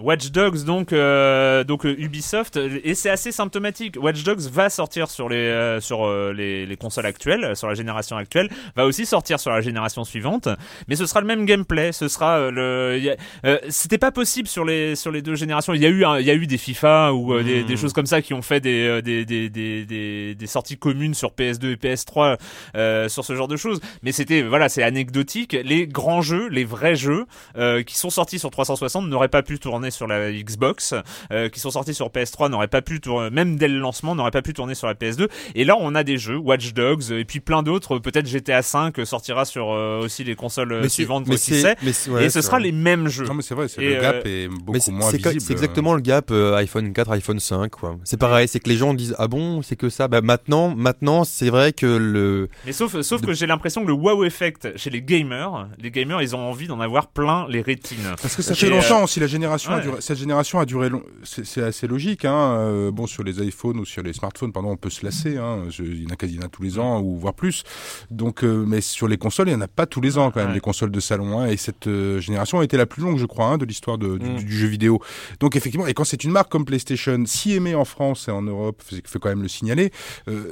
Watch Dogs donc euh, donc euh, Ubisoft et c'est assez symptomatique. Watch Dogs va sortir sur les euh, sur euh, les, les consoles actuelles, sur la génération actuelle, va aussi sortir sur la génération suivante, mais ce sera le même gameplay, ce sera euh, le euh, c'était pas possible sur les sur les deux générations. Il y a eu un- il y a eu des FIFA ou euh, des, Hmm. des choses comme ça qui ont fait des des, des, des, des des sorties communes sur PS2 et PS3 euh, sur ce genre de choses, mais c'était voilà, c'est anecdotique. Les grands jeux, les vrais jeux euh, qui sont sortis sur 360 n'auraient pas pu tourner sur la Xbox, euh, qui sont sortis sur PS3 n'auraient pas pu tourner, même dès le lancement n'auraient pas pu tourner sur la PS2. Et là, on a des jeux, Watch Dogs et puis plein d'autres. Peut-être GTA 5 sortira sur euh, aussi les consoles euh, Mais suivantes, mais qui c'est- sait. mais c'est- ouais, et ce sera vrai. les mêmes jeux. Non mais c'est vrai, Et, le gap euh, est beaucoup moins visible. c'est exactement le gap euh, iPhone 4, iPhone 5. quoi. C'est pareil, c'est que les gens disent ah bon, c'est que ça. Bah maintenant, maintenant, c'est vrai que le Mais sauf, sauf De- que j'ai l'impression que le wow effect chez les gamers, les gamers, ils ont envie d'en avoir plein les rétines. Parce que ça fait longtemps aussi, la génération a ouais. duré- cette génération a duré long- c'est assez logique. Hein. euh, bon, sur les iPhones ou sur les smartphones, pardon, on peut se lasser. Hein. Je- il y en a quasi un tous les ans ou voire plus. Donc, euh, mais sur les consoles, il y en a pas tous les ans quand même, Ouais. les consoles de salon. Hein. Et cette euh, génération a été la plus longue, je crois, hein, de l'histoire du, Mm. du jeu vidéo. Donc, effectivement, et quand c'est une marque comme PlayStation, si aimée en France et en Europe, fait quand même le signaler,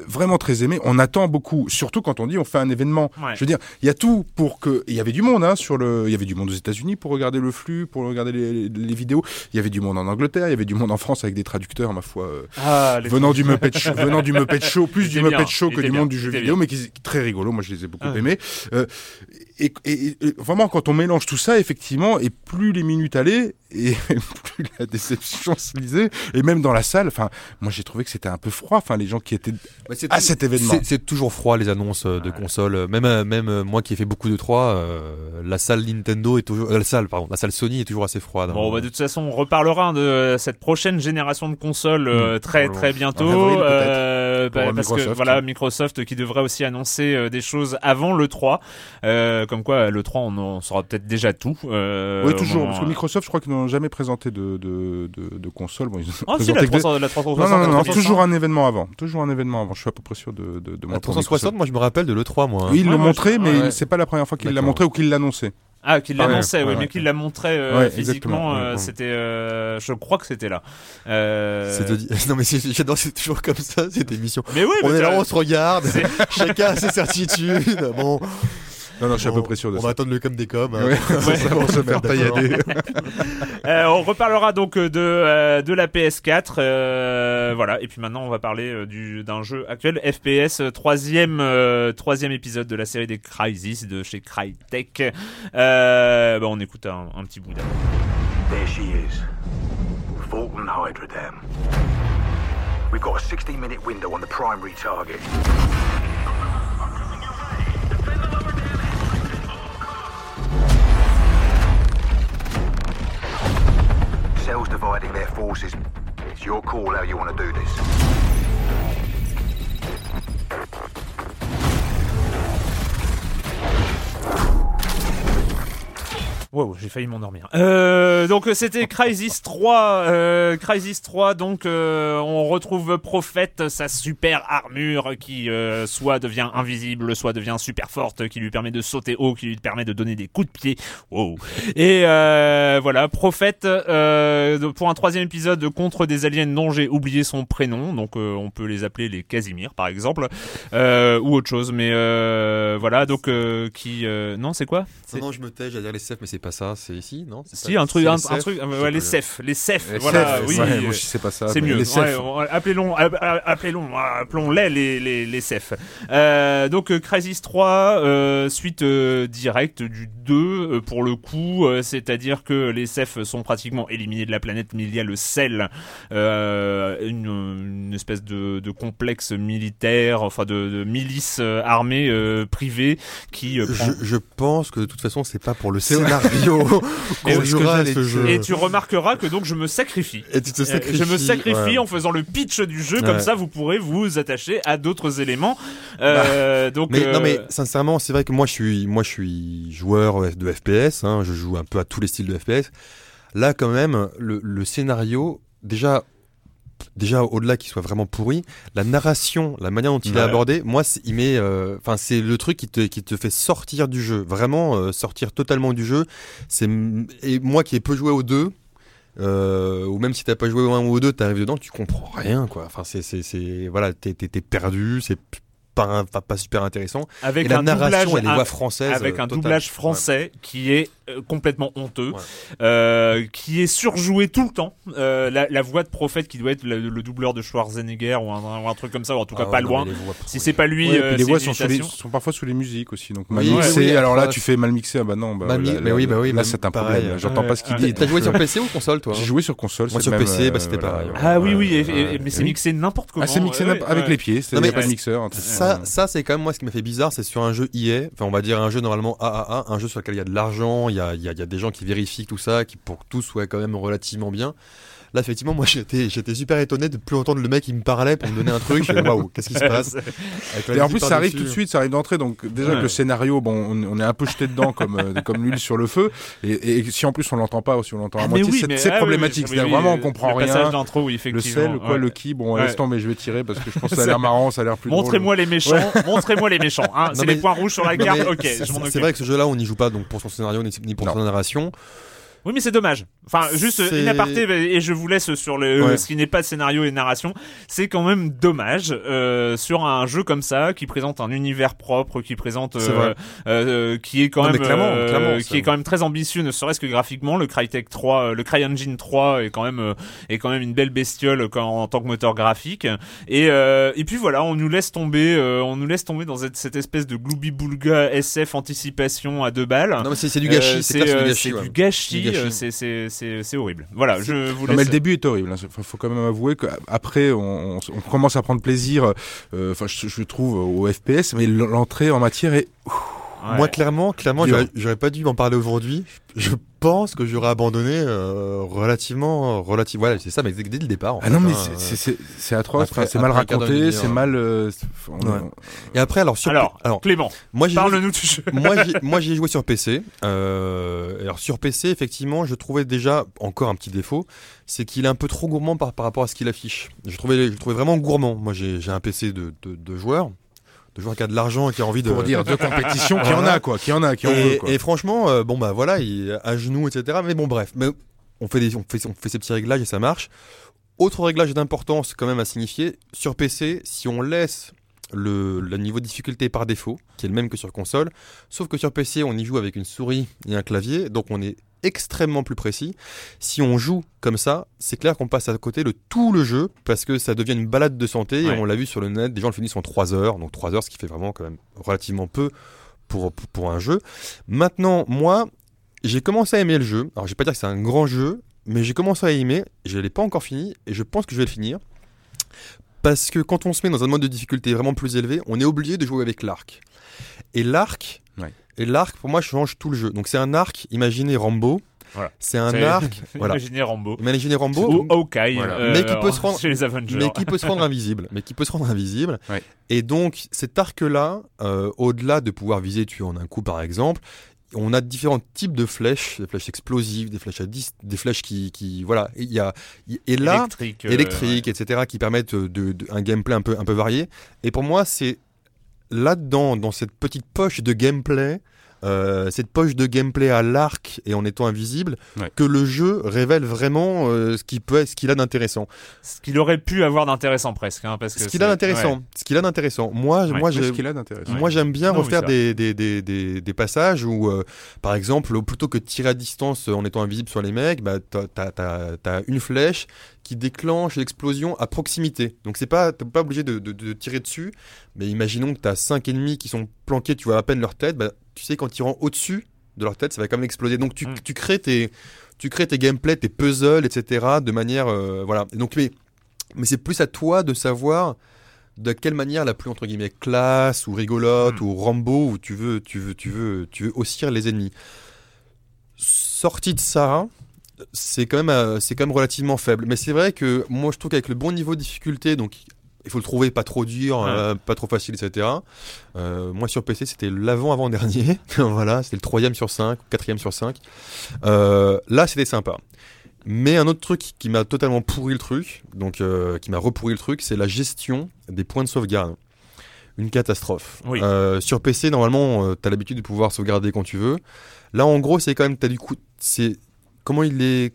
vraiment très aimée. On attend beaucoup, surtout quand on dit on fait un événement. Ouais. Je veux dire, il y a tout pour que. Il y avait du monde, hein, sur le. Il y avait du monde aux États-Unis pour regarder le flux, pour regarder les, les vidéos. Il y avait du monde en Angleterre, il y avait du monde en France avec des traducteurs, ma foi, euh, Ah, venant du Muppet Show, venant du Muppet Show, plus du bien, Muppet Show que du bien, monde du jeu vidéo, bien. mais qui est très rigolo. Moi, je les ai beaucoup Ah. aimés. Euh, et, et- et vraiment, quand on mélange tout ça, effectivement, et plus les minutes allaient, et plus la déception se lisait, et même dans la salle, enfin, moi, j'ai trouvé que c'était un peu froid. Enfin, les gens qui étaient Bah, à tout- cet événement. c'est- toujours froid les annonces euh, de consoles. Euh, Même même moi qui ai fait beaucoup de 3, euh, la salle Nintendo est toujours euh, la salle pardon, la salle Sony est toujours assez froide. hein. Bon, bah, de toute façon, on reparlera de cette prochaine génération de consoles euh, très Voilà. très bientôt, avril, euh, bah, parce que Microsoft. voilà Microsoft qui devrait aussi annoncer euh, des choses avant le 3, euh, comme quoi le 3 on en saura peut-être déjà tout. Euh, oui, toujours. moment- Parce que Microsoft, je crois qu'ils n'ont jamais présenté de, de, de, de console. Bon, ils ont Oh si présenté la, que des- 300, la 360. Non, non, non, non, la 360. toujours un événement avant. Toujours un événement avant. Je suis à peu près sûr de, de, de La point 360, moi je me rappelle de l'E3 moi. hein. Oui, ils Ouais, l'ont montré, je- mais ouais. c'est pas la première fois qu'il l'a D'accord. montré ou qu'il l'annonçait. Ah, qu'il Ah l'annonçait, ouais, mais qu'il la montrait euh, physiquement, euh, c'était, euh, je crois que c'était là. Euh, Non mais c'est- j'adore, c'est toujours comme ça cette émission. Mais oui, On mais est là, on se regarde, chacun a ses certitudes. Bon, Non, non, je suis à bon, peu près sûr de on ça. va attendre le com des coms. hein. Ouais, pour se faire taillader. Euh, on reparlera donc euh, de euh, de la PS4, euh, voilà. Et puis maintenant, on va parler euh, du d'un jeu actuel, FPS, euh, troisième euh, troisième épisode de la série des Crysis de chez Crytek. Euh, bah, on écoute un, un petit bout d'abord. There she is. Fulton Hydra Dam. We've got a 60 minute window on the primary target. Cells dividing their forces. It's your call how you want to do this. Wow, j'ai failli m'endormir. Euh, donc c'était Crysis 3, euh, Crysis 3. Donc euh, on retrouve Prophète, sa super armure qui euh, soit devient invisible, soit devient super forte, qui lui permet de sauter haut, qui lui permet de donner des coups de pied. Wow. Et euh, voilà, Prophète euh, pour un troisième épisode contre des aliens dont j'ai oublié son prénom. Donc on peut les appeler les Casimir par exemple, ou autre chose. Mais voilà, donc qui non c'est quoi? Non, je me tais, j'allais dire les CF, mais c'est pas ça, c'est ici, non C'est Si, pas- un truc, c'est un, les un truc, euh, ouais, les. CEF, les CEF, voilà, oui, ouais, euh, moi, je sais pas ça. c'est mieux. Ouais, on- appelons, app- app- appelons, appelons-les les, les, les CEF. Euh, donc euh, Crysis 3, euh, suite euh, directe du 2 euh, pour le coup, euh, c'est-à-dire que les CEF sont pratiquement éliminés de la planète, mais il y a le sel, euh, une, une espèce de, de complexe militaire, enfin de, de milice armée euh, privée qui euh, prend- Je, je pense que de toute façon, c'est pas pour le scénario Et qu'on ce jouera à que ce j'allais jeu. Et tu remarqueras que donc je me sacrifie. Et tu te Euh, sacrifies. Je me sacrifie ouais. en faisant le pitch du jeu, comme Ouais. ça vous pourrez vous attacher à d'autres éléments. Euh, donc, Mais euh, non, mais sincèrement, c'est vrai que moi, je suis, moi, je suis joueur de FPS. Hein, je joue un peu à tous les styles de FPS. Là, quand même, le, le scénario, déjà, déjà au-delà qu'il soit vraiment pourri, la narration, la manière dont il est Ouais. abordé, moi, c'est- il met, euh, enfin, c'est le truc qui te, qui te fait sortir du jeu, vraiment euh, sortir totalement du jeu. C'est et moi qui ai peu joué aux deux. Euh, ou même si t'as pas joué au 1 ou au 2, t'arrives dedans, tu comprends rien quoi. Enfin c'est voilà, t'es perdu, c'est pas un- pas, pas super intéressant. avec Et la un narration doublage, et les un- voix françaises. avec euh, un totales. doublage français qui est euh, complètement honteux, Ouais. euh, qui est surjoué tout le temps. Euh, la, la voix de Prophète qui doit être le, le doubleur de Schwarzenegger ou un, ou un truc comme ça, ou en tout cas Ah pas ouais, non, loin. mais les voix Si c'est pas lui, Ouais, euh, les voix sont, sous les- imitation. sont parfois sous les musiques aussi. Donc Oui, mal mixé, oui, alors là tu fais mal mixé, ah bah non. Bah, Mal mi- là, mais oui, bah oui, là c'est un pareil. problème. J'entends pas ce qu'il dit. T'as joué sur PC ou console toi hein J'ai joué sur console. Moi, sur PC, bah, c'était pareil. Ah oui, oui, mais c'est mixé n'importe comment. Ah, c'est mixé avec les pieds, c'est pas de mixeur. Ça, ça c'est quand même moi ce qui m'a fait bizarre, c'est sur un jeu IE, enfin on va dire un jeu normalement AAA, un jeu sur lequel il y a de l'argent, il y a, il y, a, y a des gens qui vérifient tout ça, qui pour que tout soit quand même relativement bien. Là effectivement moi j'étais j'étais super étonné de plus entendre le mec qui me parlait pour me donner un truc. Waouh, qu'est-ce qui se passe Et en plus, ça arrive tout de suite, ça arrive d'entrée. Donc, déjà, Ouais. que le scénario, bon, on, on est un peu jeté dedans comme, euh, comme l'huile sur le feu. Et, et si en plus on l'entend pas ou si on l'entend à Ah, moitié, oui, c'est ah problématique. oui, C'est-à-dire oui, vraiment, on comprend le passage rien. d'intro, oui, Le sel, quoi, ouais. le qui, bon, Ouais. laisse tomber, je vais tirer parce que je pense que ça a l'air marrant, ça a l'air plus Montrez-moi les méchants, montrez-moi les méchants. Hein. C'est les points rouges sur la carte. Ok, c'est- vrai que ce jeu-là, on n'y joue pas donc pour son scénario ni, pour sa narration. Oui, mais c'est dommage. Enfin, juste une aparté, et je vous laisse sur le, Ouais. ce qui n'est pas scénario et narration. C'est quand même dommage euh, sur un jeu comme ça qui présente un univers propre, qui présente, euh, vrai. euh, qui est quand Non, même, clairement, euh, clairement, qui est quand même très ambitieux, ne serait-ce que graphiquement. Le Crytek 3, euh, le CryEngine 3 est quand même, euh, est quand même une belle bestiole quand- en tant que moteur graphique. Et euh, et puis voilà, on nous laisse tomber, euh, on nous laisse tomber dans cette, cette espèce de gloubi-boulga SF anticipation à deux balles. Non mais c'est du gâchis, Euh, c'est euh, du gâchis. c'est ouais. du gâchis, Du gâchis. euh, c'est- c'est horrible. Voilà, je vous Non, laisse. mais le début est horrible. Il faut, faut quand même avouer qu'après, on, on, on commence à prendre plaisir, euh, enfin, je, je trouve, au FPS, mais l'entrée en matière est. Ouais. Moi clairement, clairement, j'aurais- j'aurais pas dû m'en parler aujourd'hui. Je pense que j'aurais abandonné euh, relativement, relativement. Voilà, c'est ça, mais dès, dès le départ. en Ah fait, non, mais hein, c'est- c'est- c'est c'est atroce. C'est mal raconté, c'est hein. mal. euh, on- Ouais. Et après, alors sur, Alors, alors Clément, moi j'ai joué- parle-nous du jeu. moi, j'ai, moi, j'ai joué sur PC. Euh, alors sur PC, effectivement, je trouvais déjà encore un petit défaut, c'est qu'il est un peu trop gourmand par, par rapport à ce qu'il affiche. Je trouvais, je trouvais vraiment gourmand. Moi, j'ai, j'ai un PC de, de, de joueurs, de joueurs qui a de l'argent et qui a envie de. Pour dire de compétition, qui en a, quoi. Qui en a, qui en et, veut, quoi. et franchement, euh, bon bah voilà, il à genoux, etc. Mais bon, bref, mais on fait des, on fait, on fait ces petits réglages et ça marche. Autre réglage d'importance quand même à signifier, sur PC, si on laisse le, le niveau de difficulté par défaut, qui est le même que sur console, sauf que sur PC, on y joue avec une souris et un clavier, donc on est extrêmement plus précis. Si on joue comme ça, c'est clair qu'on passe à côté de tout le jeu, parce que ça devient une balade de santé, Ouais. et on l'a vu sur le net, des gens le finissent en 3 heures, donc 3 heures, ce qui fait vraiment quand même relativement peu pour, pour, un jeu. Maintenant, moi, j'ai commencé à aimer le jeu. Alors, je vais pas dire que c'est un grand jeu, mais j'ai commencé à aimer. Je l'ai pas encore fini et je pense que je vais le finir. Parce que quand on se met dans un mode de difficulté vraiment plus élevé, on est obligé de jouer avec l'arc. Et l'arc. Et l'arc pour moi change tout le jeu. Donc c'est un arc, imaginez Rambo. Voilà. C'est un arc, voilà. Imaginez Rambo. Imaginez Rambo. Ou Hawkeye. Voilà. euh, Mais qui peut se rendre- Chez les Avengers. mais qui peut se rendre invisible, mais qui peut se rendre invisible. Ouais. Et donc cet arc-là, euh, au-delà de pouvoir viser tuer en un coup par exemple, on a différents types de flèches, des flèches explosives, des flèches à 10, des flèches qui, qui voilà, et il y a et là électrique. euh, électriques, etc., qui permettent de, de- un gameplay un peu un peu varié. Et pour moi, c'est là-dedans, dans cette petite poche de gameplay, euh, cette poche de gameplay à l'arc et en étant invisible Ouais. que le jeu révèle vraiment euh, ce qu'il peut, ce qu'il a d'intéressant. Ce qu'il aurait pu avoir d'intéressant presque, hein, parce que Ce qu'il a d'intéressant. ouais. Ce qu'il a d'intéressant. Moi, Ouais. moi, Moi, j'aime bien Non, refaire des, des, des, des, des passages où, euh, par exemple, plutôt que de tirer à distance en étant invisible sur les mecs, bah, t'as, t'as, t'as- t'as une flèche qui déclenche l'explosion à proximité. Donc, c'est pas, t'es pas obligé de, de, de tirer dessus, mais imaginons que t'as cinq ennemis qui sont planqués, tu vois à peine leur tête, bah, tu sais, qu'en tirant au-dessus de leur tête, ça va quand même exploser. Donc, tu, Mm. tu crées tes, tu crées tes gameplays, tes puzzles, etc., de manière, euh, voilà. Et donc, mais, mais c'est plus à toi de savoir de quelle manière la plus entre guillemets classe ou rigolote Hmm. ou Rambo où tu veux tu veux tu veux tu veux haussir les ennemis. Sorti de ça, c'est quand même euh, c'est quand même relativement faible. Mais c'est vrai que moi je trouve qu'avec le bon niveau de difficulté, donc il faut le trouver pas trop dur, Ouais. euh, pas trop facile, etc. Euh, moi sur PC c'était l'avant avant dernier, voilà, c'était le troisième sur 5, quatrième sur 5. Euh, là c'était sympa. Mais un autre truc qui m'a totalement pourri le truc, donc qui m'a repourri le truc, c'est la gestion des points de sauvegarde. Une catastrophe. Oui. Sur PC, normalement, euh, t'as l'habitude de pouvoir sauvegarder quand tu veux. Là, en gros, c'est quand même, t'as du coup, c'est comment il est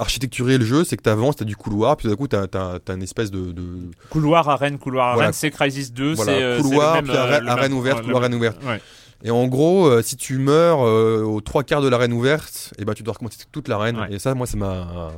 architecturé le jeu, c'est que t'avances, t'as du couloir, puis tout d'un coup, t'as, t'as une espèce de, de Couloir, arène, couloir, Voilà. arène, c'est Crisis 2, voilà, c'est couloir, le même, puis arène, le arène ouverte, couloir, arène ouverte. Ouais. Et en gros, euh, si tu meurs euh, aux trois quarts de l'arène ouverte, et ben tu dois recommencer toute l'arène. Ouais. Et ça, moi, ça m'a.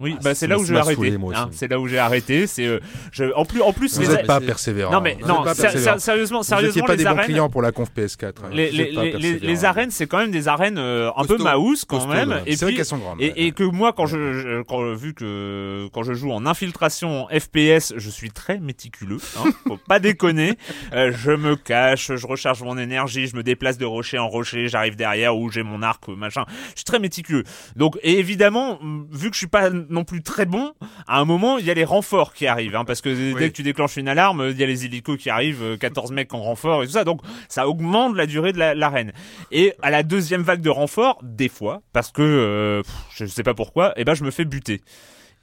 Oui, Ah, bah ça c'est là où j'ai arrêté. hein. c'est là où j'ai arrêté. C'est euh, je- en plus, en plus Vous n'êtes a- pas persévérant. Non mais Vous non, persévérant. sérieusement, Vous sérieusement n'étiez pas les des bons clients pour la conf PS4. hein. Les, Vous les, êtes pas les, les- persévérant. les arènes, c'est quand même des arènes euh, un peu mouse quand Costaud, même. ouais. Et C'est vrai puis, qu'elles sont grandes. et, et que moi, quand je, je- quand, vu que quand je joue en infiltration FPS, je suis très méticuleux. Hein, faut pas déconner. Je me cache, je recharge mon énergie, je me déplace de rocher en rocher, j'arrive derrière où j'ai mon arc, machin. Je suis très méticuleux. Donc, et évidemment, mm, vu que je suis pas non plus très bon, à un moment, il y a les renforts qui arrivent, hein, parce que dès Oui. que tu déclenches une alarme, il y a les hélicos qui arrivent, euh, 14 mecs en renfort et tout ça. Donc, ça augmente la durée de la- l'arène. Et à la deuxième vague de renfort, des fois, parce que euh, je sais pas pourquoi, et ben je me fais buter.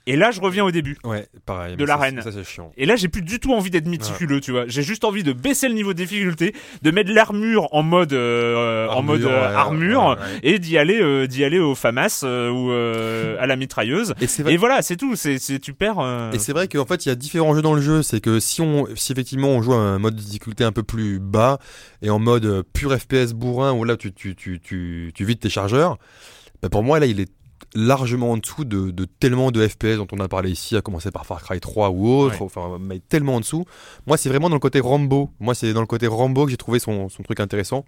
Et là, je reviens au début. Ouais, pareil. De l'arène. Ça, c'est chiant. Et là, j'ai plus du tout envie d'être méticuleux, tu vois. J'ai juste envie de baisser le niveau de difficulté, de mettre l'armure en mode euh, en Armure, mode euh, ouais, armure ouais, ouais. et d'y aller euh, d'y aller au FAMAS euh, ou euh, à la mitrailleuse. Et c'est vrai. Et voilà, c'est tout. C'est tu perds. euh, Et c'est vrai qu'en fait, il y a différents jeux dans le jeu. C'est que si on, si effectivement on joue à un mode de difficulté un peu plus bas et en mode euh, pur FPS bourrin où là tu, tu, tu, tu, tu vides tes chargeurs, bah pour moi là il est largement en dessous de, de tellement de FPS dont on a parlé ici, à commencer par Far Cry 3 ou autre, Ouais. enfin, mais tellement en dessous. Moi, c'est vraiment dans le côté Rambo. Moi, c'est dans le côté Rambo que j'ai trouvé son, son truc intéressant.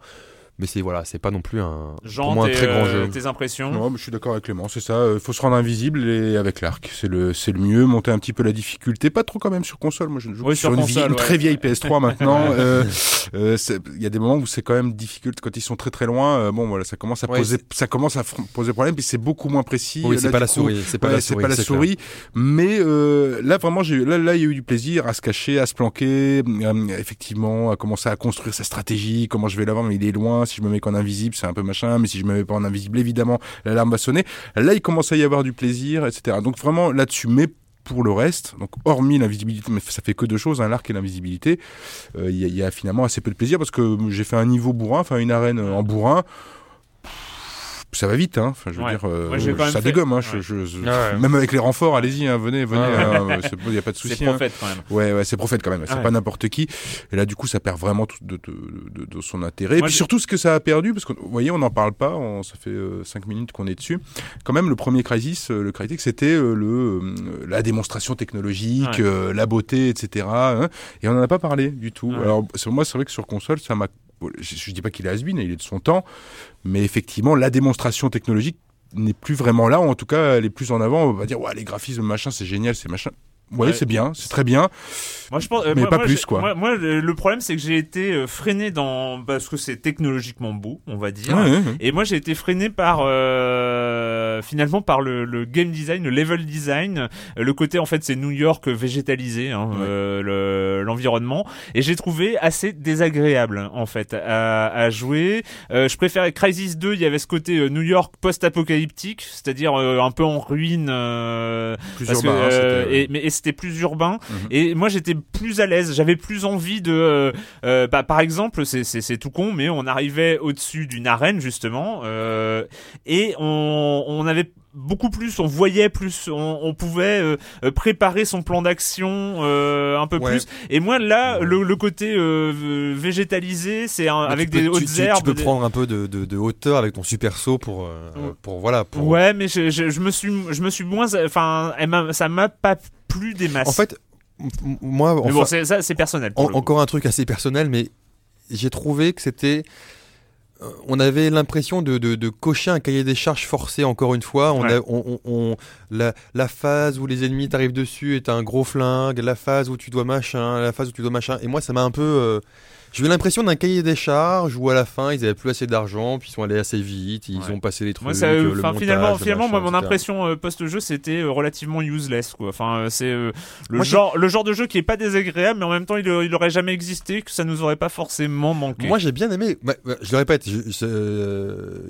Mais c'est voilà, c'est pas non plus un, Jean, pour moi un très grand euh, jeu. tes impressions. Non, mais je suis d'accord avec Clément, c'est ça. Il faut se rendre invisible et avec l'arc, c'est le, c'est le mieux. Monter un petit peu la difficulté, pas trop quand même sur console. Moi, je ne joue Oui, sur une, console, vie- une ouais. très vieille PS3 maintenant. Euh, euh, Il y a des moments où c'est quand même difficile quand ils sont très très loin. euh, bon, voilà, ça commence à Ouais, poser, ça commence à fr- poser problème. Puis c'est beaucoup moins précis. Oui, Là, c'est pas la coup, souris. C'est pas ouais, la c'est souris. pas la c'est souris, mais euh, là vraiment, j'ai là là il y a eu du plaisir à se cacher, à se planquer, euh, effectivement, à commencer à construire sa stratégie, comment je vais l'avoir, mais il est loin. Si je me mets qu'en invisible, c'est un peu machin, mais si je me mets pas en invisible, évidemment, l'alarme va sonner. Là, il commence à y avoir du plaisir, etc. Donc vraiment là-dessus, mais pour le reste, hormis l'invisibilité, mais ça fait que deux choses, hein, l'arc et l'invisibilité, euh, il y, a- finalement assez peu de plaisir parce que j'ai fait un niveau bourrin, enfin une arène en bourrin. Ça va vite, hein. Enfin, je veux Ouais. dire, euh, ça fait- dégomme. Hein. je- Ouais. je- je- ouais. Même avec les renforts, allez-y, hein, venez, venez. Hein, c'est- Il n'y a pas de C'est souci. hein. prophète quand même. Ouais, ouais, c'est prophète quand même. C'est Ouais. pas n'importe qui. Et là, du coup, ça perd vraiment tout de, de, de- de son intérêt. Et puis surtout, ce que ça a perdu, parce que vous voyez, on n'en parle pas. on- ça fait 5 minutes qu'on est dessus. Quand même, le premier Crisis, euh, le Crytek, c'était euh, le euh, la démonstration technologique, Ouais. euh, la beauté, etc. hein. et on n'en a pas parlé du tout. Ouais. Alors, moi, c'est vrai que sur console, ça m'a. Je, je dis pas qu'il est has il est de son temps, mais effectivement, la démonstration technologique n'est plus vraiment là, ou en tout cas, elle est plus en avant. On va dire, ouais, les graphismes, machin, c'est génial, c'est machin. Ouais, Ouais. c'est bien, c'est très bien. Moi, je pense, euh, Mais moi- pas moi, plus, quoi. Moi, moi, le problème, c'est que j'ai été euh, freiné dans parce que c'est technologiquement beau, on va dire. Ouais, ouais, ouais. Et moi, j'ai été freiné par euh, finalement par le, le game design, le level design, le côté en fait c'est New York végétalisé, hein, le- l'environnement, et j'ai trouvé assez désagréable en fait à, à jouer. Je préférais Crisis 2, il y avait ce côté New York post-apocalyptique, c'est-à-dire un peu en ruine. Plus parce urbain, hein, et, mais et c'était plus urbain Mhm. et moi j'étais plus à l'aise j'avais plus envie de euh, euh, bah, par exemple c'est tout con mais on arrivait au-dessus d'une arène justement euh, et on on avait beaucoup plus on voyait plus on, on pouvait euh, préparer son plan d'action euh, un peu Ouais. plus et moi là le, le côté euh, végétalisé c'est avec peux- des hautes tu, herbes Tu peux des- prendre un peu de, de, de hauteur avec ton super saut pour, pour voilà. Pour... ouais mais je, je, je me suis je me suis moins enfin ça m'a pas plu des masses En fait, moi, mais bon c'est ça c'est personnel En- encore un truc assez personnel, mais j'ai trouvé que c'était. euh, On avait l'impression de, de, de cocher un cahier des charges forcé encore une fois. On Ouais. a, on, on- la phase où les ennemis t'arrivent dessus est un gros flingue, la phase où tu dois machin, la phase où tu dois machin. Et moi, ça m'a un peu. euh, j'ai eu l'impression d'un cahier des charges où à la fin ils avaient plus assez d'argent, puis ils sont allés assez vite, ils Ouais. ont passé les trucs. Moi, ça, euh, le enfin, montage, finalement, le finalement, moi, mon etc. impression euh, post-jeu, c'était euh, relativement useless, quoi. Enfin, euh, c'est euh, le Moi, genre, le genre de jeu qui est pas désagréable, mais en même temps, il, il aurait jamais existé, que ça nous aurait pas forcément manqué. Moi j'ai bien aimé. Ouais, ouais, je le répète, je- je-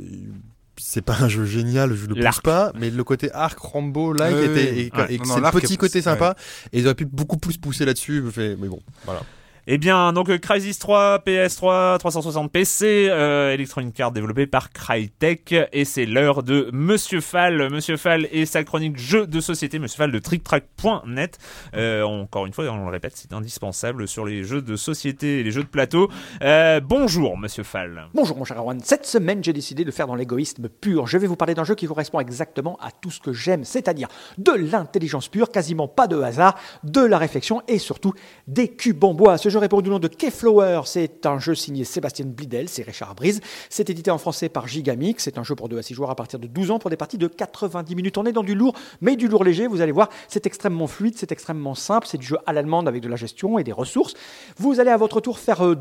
c'est pas un jeu génial, je le L'arc. pas, mais le côté arc Rambo like Ouais, était et, Ouais. et Non, petit côté ouais. sympa et ils auraient pu beaucoup plus pousser là-dessus. Mais bon, voilà. Eh bien, donc euh, Crysis 3, PS3, 360 PC, euh, Electronic Arts développé par Crytek, et c'est l'heure de Monsieur Fall, Monsieur Fall et sa chronique jeux de société, Monsieur Fall de TrickTrack.net. Euh, encore une fois, on le répète, c'est indispensable sur les jeux de société et les jeux de plateau. Euh, bonjour, Monsieur Fall. Bonjour mon cher Erwan, cette semaine j'ai décidé de faire dans l'égoïsme pur. Je vais vous parler d'un jeu qui correspond exactement à tout ce que j'aime, c'est-à-dire de l'intelligence pure, quasiment pas de hasard, de la réflexion et surtout des cubes en bois. Ce jeu répond du nom de Keyflower, c'est un jeu signé Sébastien Blidel, c'est Richard Brise, c'est édité en français par Gigamix, c'est un jeu pour 2 à 6 joueurs à partir de 12 ans pour des parties de 90 minutes. On est dans du lourd, mais du lourd léger, vous allez voir, c'est extrêmement fluide, c'est extrêmement simple, c'est du jeu à l'allemande avec de la gestion et des ressources. Vous allez à votre tour faire euh,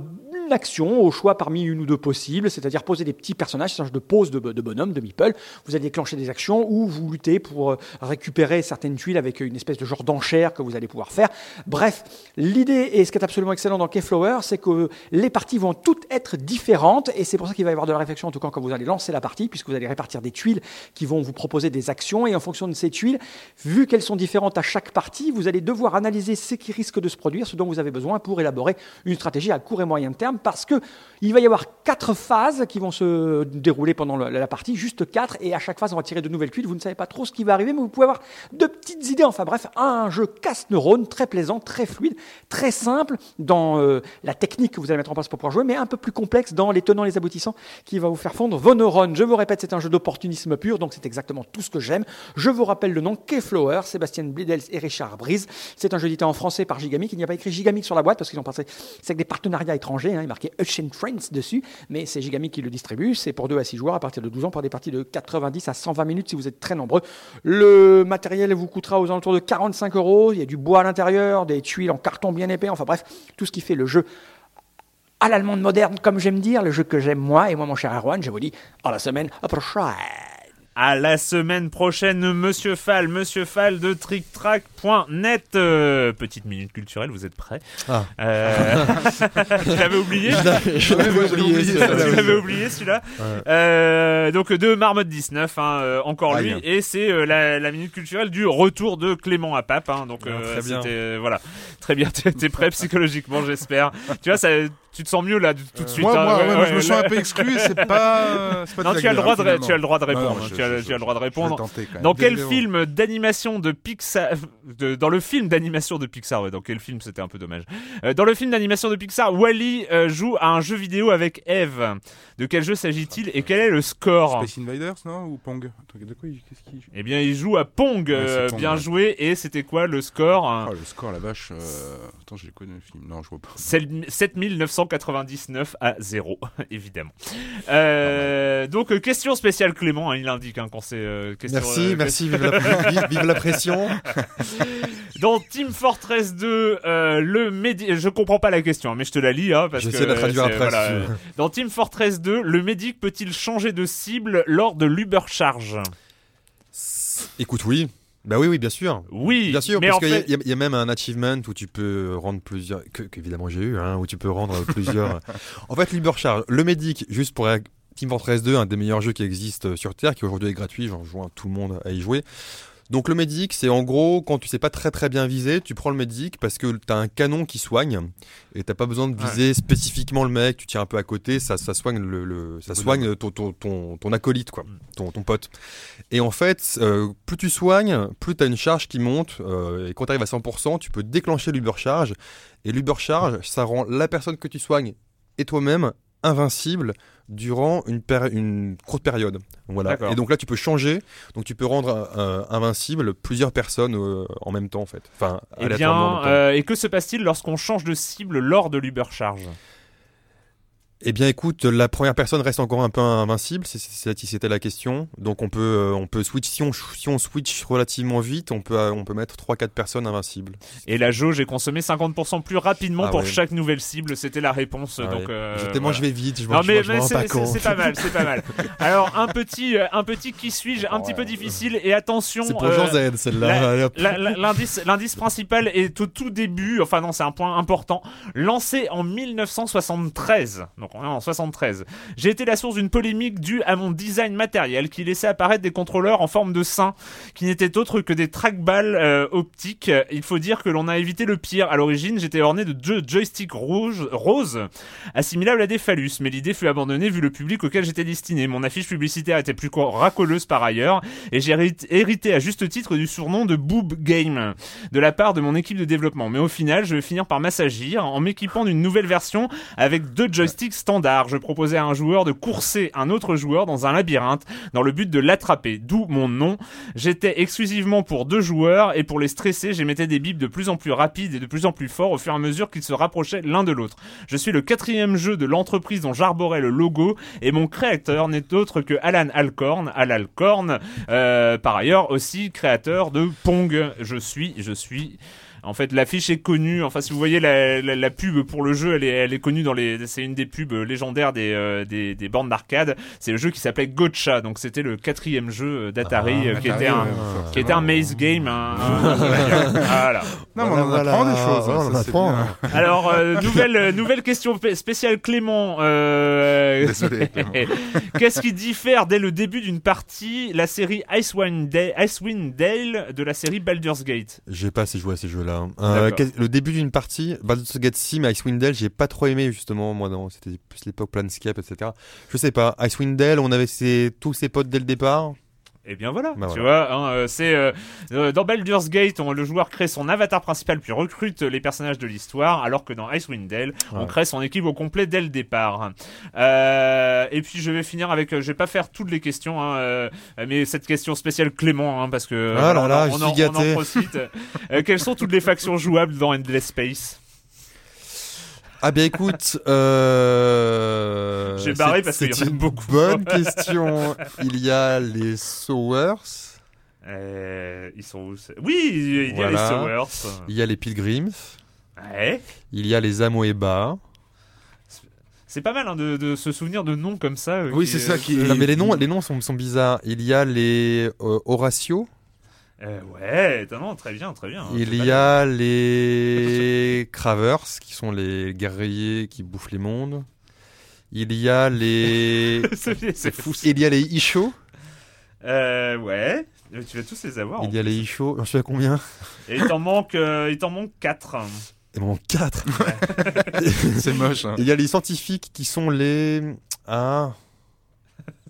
une action au choix parmi une ou deux possibles, c'est-à-dire poser des petits personnages, c'est un jeu de pose de, de bonhomme, de meeple. Vous allez déclencher des actions ou vous luttez pour euh, récupérer certaines tuiles avec une espèce de genre d'enchère que vous allez pouvoir faire. Bref, l'idée et ce qui est absolument excellent dans Keyflower, c'est que les parties vont toutes être différentes et c'est pour ça qu'il va y avoir de la réflexion en tout cas quand vous allez lancer la partie, puisque vous allez répartir des tuiles qui vont vous proposer des actions et en fonction de ces tuiles, vu qu'elles sont différentes à chaque partie, vous allez devoir analyser ce qui risque de se produire, ce dont vous avez besoin pour élaborer une stratégie à court et moyen terme, parce que il va y avoir quatre phases qui vont se dérouler pendant la, partie, juste quatre, et à chaque phase on va tirer de nouvelles tuiles. Vous ne savez pas trop ce qui va arriver, mais vous pouvez avoir de petites idées. Enfin bref, un jeu casse-neurones très plaisant, très fluide, très simple dans euh, la technique que vous allez mettre en place pour pouvoir jouer, mais un peu plus complexe dans les tenants et les aboutissants qui va vous faire fondre vos neurones. Je vous répète, c'est un jeu d'opportunisme pur, donc c'est exactement tout ce que j'aime. Je vous rappelle le nom Keyflower, Sébastien Blidels et Richard Brise. C'est un jeu édité en français par Gigamic. Il n'y a pas écrit Gigamic sur la boîte parce qu'ils ont pensé c'est avec des partenariats étrangers. Hein, marqué Ocean Friends dessus, mais c'est Gigamic qui le distribue. C'est pour 2 à 6 joueurs à partir de 12 ans pour des parties de 90 à 120 minutes si vous êtes très nombreux. Le matériel vous coûtera aux alentours de 45 euros. Il y a du bois à l'intérieur, des tuiles en carton bien épais. Enfin bref, tout ce qui fait le jeu à l'allemande moderne, comme j'aime dire, le jeu que j'aime moi. Et moi, mon cher Erwan, je vous dis à la semaine prochaine. À la semaine prochaine, Monsieur Fall, Monsieur Fall de TrickTrack.net. Euh, petite minute culturelle, vous êtes prêts Ah. Euh, Tu l'avais oublié Je l'avais- oublié, oublié, ça, tu là, l'avais oui. oublié celui-là Ouais. Euh, Donc de Marmotte 19, hein, euh, encore Ah, lui, bien. et c'est euh, la, la minute culturelle du retour de Clément à Pape. Hein, donc Ah, euh, très bien. voilà, très bien. T'es t'es prêt psychologiquement, j'espère. tu vois, ça, tu te sens mieux là tout de suite. Moi, hein, moi, ouais, ouais, moi, je me sens un peu exclu, c'est pas. c'est pas Non, tu as le droit de, tu as le droit de répondre. Non, non, tu, as, je- tu as le droit de répondre. tenter quand même. Dans quel film d'animation de Pixar, de- dans le film d'animation de Pixar, ouais, dans quel film c'était un peu dommage. Euh, dans le film d'animation de Pixar, Wally euh, joue à un jeu vidéo avec Eve. De quel jeu s'agit-il et quel est le score? Space Invaders, non? Ou Pong? Attends, De quoi il- Qu'est-ce qu'il joue? Eh bien, il joue à Pong. Ouais, euh, Pong, bien ouais. joué. Et c'était quoi le score? Hein Oh, le score, la vache. euh, Attends, j'ai connu le film. Non, je vois pas. C'est 7999 à 0, évidemment. Euh, donc, question spéciale Clément, hein, il indique hein, quand c'est euh, question. Merci, euh, merci, vive la, vive- vive la pression. Dans Team Fortress 2, euh, le médic, je comprends pas la question, hein, mais je te la lis, hein, parce J'essaie que de la traduire après, voilà, si tu euh. Dans Team Fortress 2, le médic peut-il changer de cible lors de l'Ubercharge? Écoute, oui. Bah oui, oui, bien sûr. Oui, Bien sûr, mais parce qu'il y, a- fait, il y a- il y a même un achievement où tu peux rendre plusieurs, que, qu'évidemment j'ai eu, hein, où tu peux rendre plusieurs. en fait, Libercharge, le Medic, juste pour Team Fortress 2, un des meilleurs jeux qui existent sur Terre, qui aujourd'hui est gratuit, j'en joins tout le monde à y jouer. Donc le Medic, c'est en gros, quand tu sais pas très très bien viser, tu prends le Medic parce que t'as un canon qui soigne, et t'as pas besoin de viser spécifiquement le mec, tu tiens un peu à côté, ça, ça soigne, le, le- ça soigne ton, ton, ton, ton acolyte, quoi, ton, ton pote. Et en fait, euh, plus tu soignes, plus tu as une charge qui monte. euh, et quand tu arrives à 100%, tu peux déclencher l'Ubercharge. Et l'Ubercharge, ça rend la personne que tu soignes et toi-même invincible durant une, courte période. Voilà. Et donc là, tu peux changer. Donc tu peux rendre euh, invincible plusieurs personnes euh, en même temps, en fait. Enfin, eh bien, euh, et que se passe-t-il lorsqu'on change de cible lors de l'Ubercharge? Eh bien, écoute, la première personne reste encore un peu invincible, si c'était la question. Donc, on peut, euh, on peut switch. Si on, si on switch relativement vite, on peut, on peut mettre 3-4 personnes invincibles. Et la jauge est consommée 50% plus rapidement Ah pour ouais. chaque nouvelle cible. C'était la réponse. Ah donc, ouais. euh, voilà. je vais vite, je Non je mais, c'est pas mal, c'est pas mal. Alors un petit, euh, un petit qui suis-je, un petit peu difficile et attention. C'est pour euh, Jean Z, celle-là. l'indice principal est au tout début, enfin non, c'est un point important, lancé en 1973. Donc on est en 73. J'ai été la source d'une polémique due à mon design matériel qui laissait apparaître des contrôleurs en forme de sein, qui n'étaient autres que des trackballs euh, optiques. Il faut dire que l'on a évité le pire. À l'origine, j'étais orné de deux joysticks rouges, roses, assimilables à des phallus, mais l'idée fut abandonnée vu le public auquel j'étais destiné. Mon affiche publicitaire était plus co- racoleuse par ailleurs, et j'ai hérité à juste titre du surnom de Boob Game de la part de mon équipe de développement. Mais au final, je vais finir par m'assagir en m'équipant d'une nouvelle version avec deux joysticks standards. Je proposais à un joueur de courser un autre joueur dans un labyrinthe dans le but de l'attraper, d'où mon nom. J'étais exclusivement pour deux joueurs et pour les stresser, j'émettais des bips de plus en plus rapides et de plus en plus forts au fur et à mesure qu'ils se rapprochaient l'un de l'autre. Je suis le quatrième jeu de l'entreprise dont j'arborais le logo et mon créateur n'est autre que Alan Alcorn, Al Alcorn, euh, par ailleurs aussi créateur de Pong. Je suis, je suis. En fait, l'affiche est connue. Enfin, si vous voyez la, la, la pub pour le jeu, elle est, elle est connue dans les. C'est une des pubs légendaires des, euh, des, des bornes d'arcade. C'est le jeu qui s'appelait Gotcha. Donc, c'était le quatrième jeu d'Atari Ah, euh, qui Atari, était un, ouais, qui était un maze game. un- un- voilà. Non, mais on en apprend des choses. Voilà, hein, ça, apprend, bien. hein. Alors, euh, nouvelle, euh, nouvelle question spé- spéciale Clément. Euh, Désolé. Qu'est-ce qui diffère dès le début d'une partie la série Icewind Dale, Icewind Dale de la série Baldur's Gate? J'ai pas assez joué à ces jeux-là. Euh, le début d'une partie, Baldur's Gate Sim, Icewind Dale, j'ai pas trop aimé justement. Moi, non, c'était plus l'époque Planescape, etc. Je sais pas. Icewind Dale, on avait ses, tous ses potes dès le départ? Et bien voilà, Bah tu voilà. vois, hein, euh, c'est euh, euh, dans Baldur's Gate, on- le joueur crée son avatar principal puis recrute les personnages de l'histoire, alors que dans Icewind Dale, on crée son équipe au complet dès le départ. Euh, et puis je vais finir avec, je vais pas faire toutes les questions, hein, mais cette question spéciale Clément, hein, parce que Ah là on, là, en- on, en, on en gâté. profite. Quelles sont toutes les factions jouables dans Endless Space? Ah bien écoute, euh... J'ai barré c'est- parce qu'il y en a beaucoup. Bonne question. Il y a les Sowers, Euh, Ils sont où Oui, il y a Voilà. les Sowers. il y a les Pilgrims, Ouais. il y a les Amoeba. C'est pas mal hein, de, de se souvenir de noms comme ça. euh, Oui, c'est ça euh, qui- Non, mais les noms, les noms sont, sont bizarres. Il y a les euh, Horatio, Euh, ouais, non, très bien, très bien. il C'est pas y a les Cravers, qui sont les guerriers qui bouffent les mondes. Il y a les... c'est fou. Il y a les Isho. Euh, ouais, Euh, tu vas tous les avoir. Il y a les Isho. J'en suis à combien? Et il t'en manque, euh, il t'en manque 4. Il m'en manque 4. C'est moche. hein. Il y a les scientifiques qui sont les... Ah...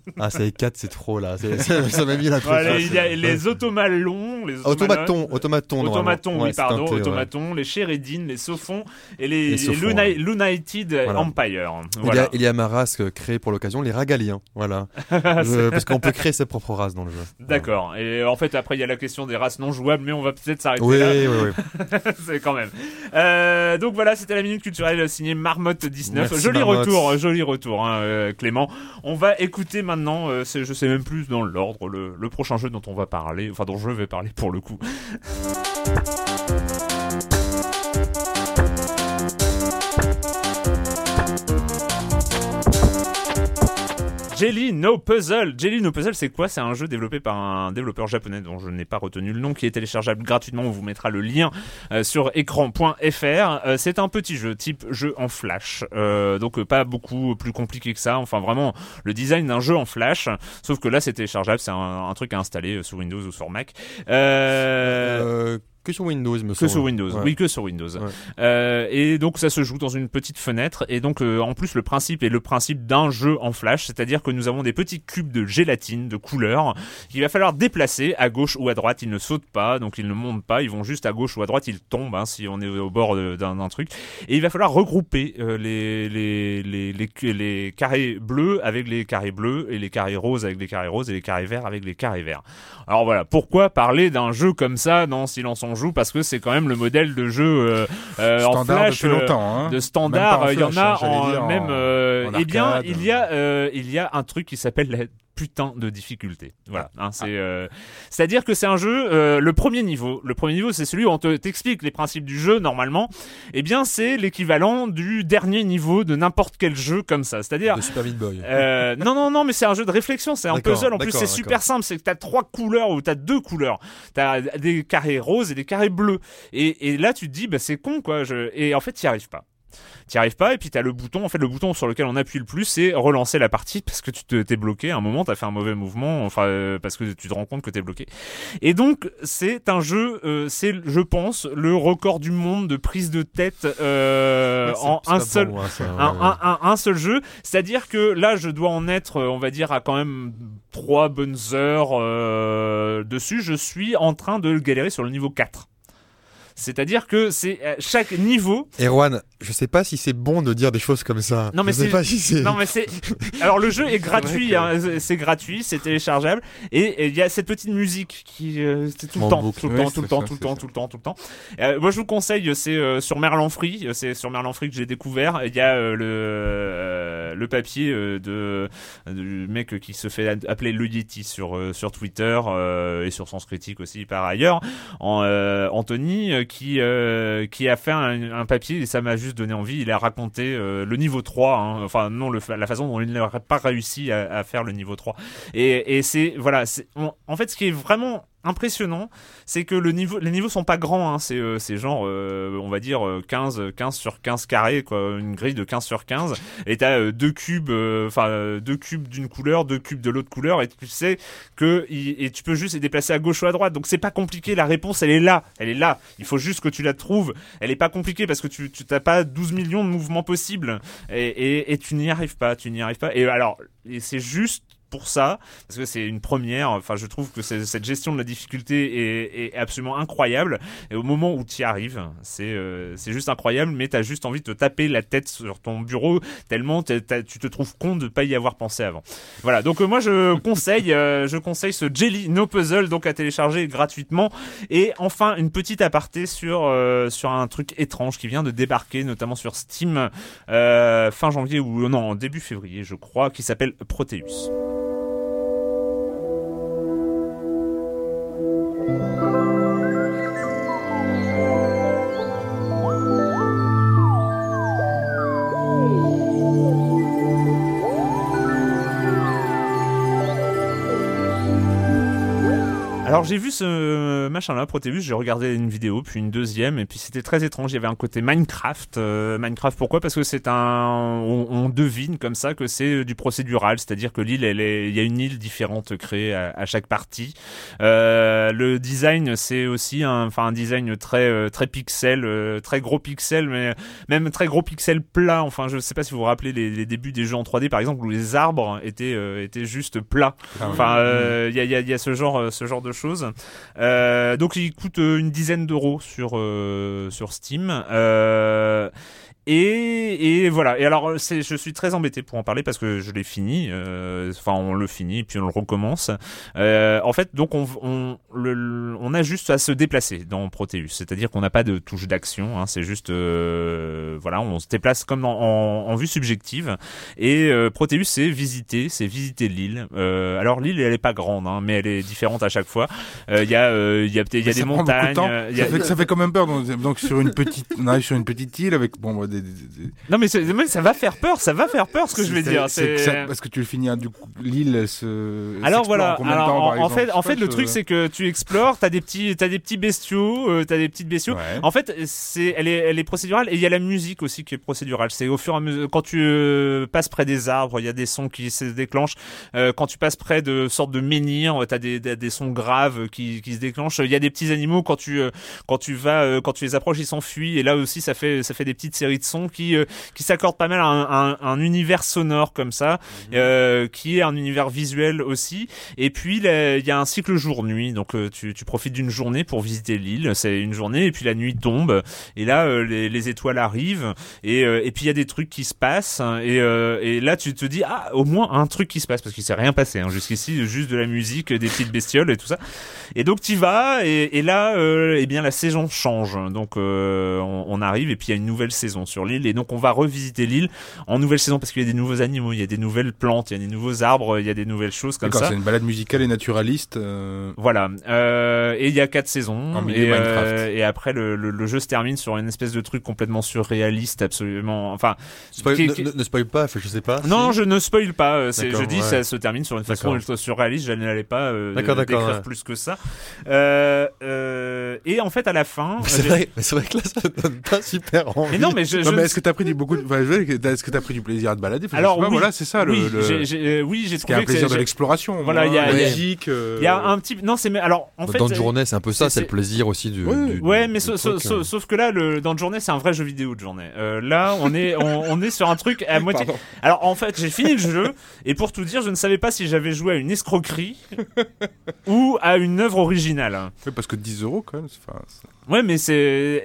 Ah, c'est les 4, c'est trop là. C'est- Ça ça m'a mis la pression. il y a les automalons, les Automaton, automaton. normalement. Automatons, Ouais, oui, pardon, ouais. automatons, les Sheridin, les Sophons et les, Les les Sophons, Luna- ouais. L'United Voilà. Empire. Il, y a, il y a ma race créée pour l'occasion, les Ragaliens. Voilà. Je- parce qu'on peut créer sa propre race dans le jeu. D'accord. Et en fait, après, il y a la question des races non jouables, mais on va peut-être s'arrêter Oui, là. oui, oui. c'est quand même. Euh, donc voilà, c'était la minute culturelle signée Marmotte 19. Merci, joli Marmotte. retour, joli retour, hein, euh, Clément. On va écouter maintenant, euh, c'est- je sais même plus dans l'ordre, le prochain jeu dont on va parler, enfin dont je vais parler pour le coup. Jelly No Puzzle. Jelly No Puzzle, c'est quoi? C'est un jeu développé par un développeur japonais dont je n'ai pas retenu le nom, qui est téléchargeable gratuitement. On vous mettra le lien euh, sur écran.fr. Euh, c'est un petit jeu type jeu en flash, euh, donc pas beaucoup plus compliqué que ça. Enfin, vraiment le design d'un jeu en flash. Sauf que là, c'est téléchargeable. C'est un, un truc à installer sur Windows ou sur Mac. Euh, Euh, que sur Windows, me que sur Windows, Ouais. oui que sur Windows. Ouais. Euh, et donc ça se joue dans une petite fenêtre. Et donc euh, en plus le principe est le principe d'un jeu en flash, c'est-à-dire que nous avons des petits cubes de gélatine de couleur qu'il va falloir déplacer à gauche ou à droite. Ils ne sautent pas, donc ils ne montent pas. Ils vont juste à gauche ou à droite. Ils tombent hein, si on est au bord d'un truc. Et il va falloir regrouper euh, les, les, les, les, les carrés bleus avec les carrés bleus et les carrés roses avec les carrés roses et les carrés verts avec les carrés verts. Alors voilà, pourquoi parler d'un jeu comme ça dans Silence on joue Parce que c'est quand même le modèle de jeu euh, euh, en Standard flash depuis euh, longtemps. Hein. de standard. Il y en hein, a en, en- même. euh, eh bien, il y a euh, il y a un truc qui s'appelle la putain de difficulté. Voilà. Ah. hein, c'est euh, c'est-à-dire que c'est un jeu. euh, le premier niveau, le premier niveau, c'est celui où on te t'explique les principes du jeu normalement. Eh bien, c'est l'équivalent du dernier niveau de n'importe quel jeu comme ça. C'est-à-dire De Super Meat Boy. euh, non, non, non, mais c'est un jeu de réflexion, c'est un puzzle. En plus, c'est super simple. C'est que t'as trois couleurs ou t'as deux couleurs. T'as des carrés roses et des carrés bleus. Et, et là, tu te dis, bah, c'est con, quoi. Je... Et en fait, t'y arrives pas. T'y arrives pas, et puis t'as le bouton. En fait, le bouton sur lequel on appuie le plus, c'est relancer la partie parce que tu te- t'es bloqué. À un moment, t'as fait un mauvais mouvement, enfin, euh, parce que tu te rends compte que t'es bloqué. Et donc, c'est un jeu, euh, c'est, je pense, le record du monde de prise de tête euh, en un seul, pour moi, ça, un, ouais. un- un- un seul jeu. C'est-à-dire que là, je dois en être, on va dire, à quand même trois bonnes heures dessus. Je suis en train de galérer sur le niveau 4. C'est-à-dire que c'est euh, chaque niveau. Erwan, je sais pas si c'est bon de dire des choses comme ça. Non, mais je sais c'est- pas si c'est. Non mais c'est. Alors le jeu est gratuit, que- hein, c'est- gratuit, c'est téléchargeable et il y a cette petite musique qui euh, c'est tout temps, boucle. tout le Oui, temps, tout le temps, ça, tout le temps, tout le temps, tout le temps. Moi je vous conseille, c'est euh, sur Merlan Free, c'est sur Merlan Free que j'ai découvert. Il y a euh, le euh, le papier euh, de du mec qui se fait appeler le Yeti sur euh, sur Twitter euh, et sur Sens Critique aussi par ailleurs, en, euh, Anthony euh, qui euh, qui a fait un, papier et ça m'a juste donné envie. Il a raconté euh, le niveau 3, hein, enfin non la façon dont il n'aurait pas réussi à, faire le niveau 3. Et, c'est voilà, en fait ce qui est vraiment impressionnant, c'est que le niveau, les niveaux sont pas grands, hein, c'est euh, c'est genre, euh, on va dire euh, 15, 15 sur 15 carrés, quoi, une grille de 15 sur 15, et t'as euh, deux cubes, euh, enfin euh, deux cubes d'une couleur, deux cubes de l'autre couleur, et tu sais que et tu peux juste les déplacer à gauche ou à droite, donc c'est pas compliqué, la réponse elle est là, elle est là, il faut juste que tu la trouves, elle est pas compliquée parce que tu tu pas 12 millions de mouvements possibles, et, et, tu n'y arrives pas, tu n'y arrives pas, et alors c'est juste pour ça, parce que c'est une première. Enfin, je trouve que cette gestion de la difficulté est, absolument incroyable. Et au moment où tu y arrives, c'est euh, juste incroyable, mais t'as juste envie de te taper la tête sur ton bureau tellement tu te trouves con de pas y avoir pensé avant. Voilà. Donc euh, moi je conseille, euh, je conseille ce Jelly No Puzzle donc à télécharger gratuitement. Et enfin une petite aparté sur sur un truc étrange qui vient de débarquer, notamment sur Steam fin janvier ou non début février, je crois, qui s'appelle Proteus. Alors j'ai vu ce machin-là, Proteus, j'ai regardé une vidéo, puis une deuxième, et puis c'était très étrange. Il y avait un côté Minecraft. euh, Minecraft, pourquoi? Parce que c'est un, on, on devine comme ça que c'est du procédural, c'est-à-dire que l'île, elle est, il y a une île différente créée à, à chaque partie. Euh, le design, c'est aussi un, enfin un design très euh, très pixel, euh, très gros pixel, mais même très gros pixel plat. Enfin, je sais pas si vous vous rappelez les, les débuts des jeux en 3D, par exemple, où les arbres étaient euh, étaient juste plats. Ah. Enfin, euh, il y, a, y a- y a ce genre, euh, ce genre de choses. Euh, donc, il coûte euh, une dizaine d'euros sur euh, Steam. Et, et voilà. Et alors, c'est, je suis très embêté pour en parler parce que je l'ai fini. euh, Enfin, on le finit puis on le recommence. Euh, en fait, donc on, on, le- le- on a juste à se déplacer dans Proteus. C'est-à-dire qu'on n'a pas de touche d'action. Hein, c'est juste, euh, voilà, on se déplace comme en, en, en vue subjective. Et euh, Proteus, c'est visiter, c'est visiter l'île. Euh, alors l'île, elle est pas grande, hein, mais elle est différente à chaque fois. Euh, Il y a, euh, il y a, il y a des de montagnes. euh, il y a- Ça fait, ça fait quand même peur. Donc, donc sur une petite, on arrive sur une petite île avec bon des, des- des- des- Non mais, ça va faire peur, ça va faire peur ce que je vais dire. c'est- ça- parce que tu le finis, hein, du coup, l'île, se. Alors voilà, en combien de alors, temps, en, par en fait, en le truc c'est que tu explores, t'as des petits, t'as des petits bestiaux, euh, t'as des petites. Ouais. En fait, c'est, elle est, elle est procédurale et il y a la musique aussi qui est procédurale. C'est au fur et à mesure quand tu euh, passes près des arbres, il y a des sons qui se déclenchent. Euh, quand tu passes près de sortes de menhirs, t'as des, des, des sons graves qui, qui se déclenchent. Il y a des petits animaux quand tu, euh, quand tu vas, quand tu les approches, ils s'enfuient. Et là aussi, ça fait, ça fait des petites séries de qui, euh, qui s'accordent pas mal à un, un, un univers sonore comme ça, euh, qui est un univers visuel aussi. Et puis il y a un cycle jour-nuit, donc euh, tu, tu profites d'une journée pour visiter l'île. C'est une journée et puis la nuit tombe. Et là les, les étoiles arrivent. Et, et puis il y a des trucs qui se passent. Et, et là tu te dis ah au moins un truc qui se passe. Parce qu'il s'est rien passé hein, jusqu'ici. Juste de la musique, des petites bestioles et tout ça. Et donc tu vas. Et, et là euh, eh bien la saison change. Donc euh, on, on arrive et puis il y a une nouvelle saison sur l'île et donc on va revisiter l'île en nouvelle saison parce qu'il y a des nouveaux animaux, il y a des nouvelles plantes, il y a des nouveaux arbres, il y a des nouvelles choses comme D'accord, ça. c'est une balade musicale et naturaliste. euh, Voilà. Euh, et il y a quatre saisons. En milieu et, Minecraft. euh, et après, le, le, le jeu se termine sur une espèce de truc complètement surréaliste, absolument. Enfin, Spoil- qui- ne, qui- ne- ne spoil pas, je sais pas. non, si. je ne spoil pas. euh, je D'accord, dis, ouais. ça se termine sur une façon ultra surréaliste. Je n'allais pas euh, D'accord, d'accord, décrire ouais. plus que ça. Euh, euh, et en fait, à la fin, C'est vrai, mais c'est vrai que là, ça donne pas super envie. Mais non, mais je, Non, mais est-ce que t'as pris du beaucoup de... enfin, est-ce que t'as pris du plaisir à te balader? Enfin, alors pas, oui, voilà, c'est ça le. oui, le- j'ai, j'ai- euh, oui, j'ai trouvé un plaisir de l'exploration. Voilà, moi, il y a- la il y a- musique, euh, Il y a un petit, non, c'est mais alors en fait, dans une euh, journée, c'est un peu ça, c'est- le plaisir aussi du. Ouais, mais sauf, hein. que là, le, dans le journée, c'est un vrai jeu vidéo de journée. Là, on est, on, est sur un truc à moitié. Alors, en fait, j'ai fini le jeu, et pour tout dire, je ne savais pas si j'avais joué à une escroquerie ou à une œuvre originale. ouais, parce que 10 euros quand même. enfin, Ouais, mais c'est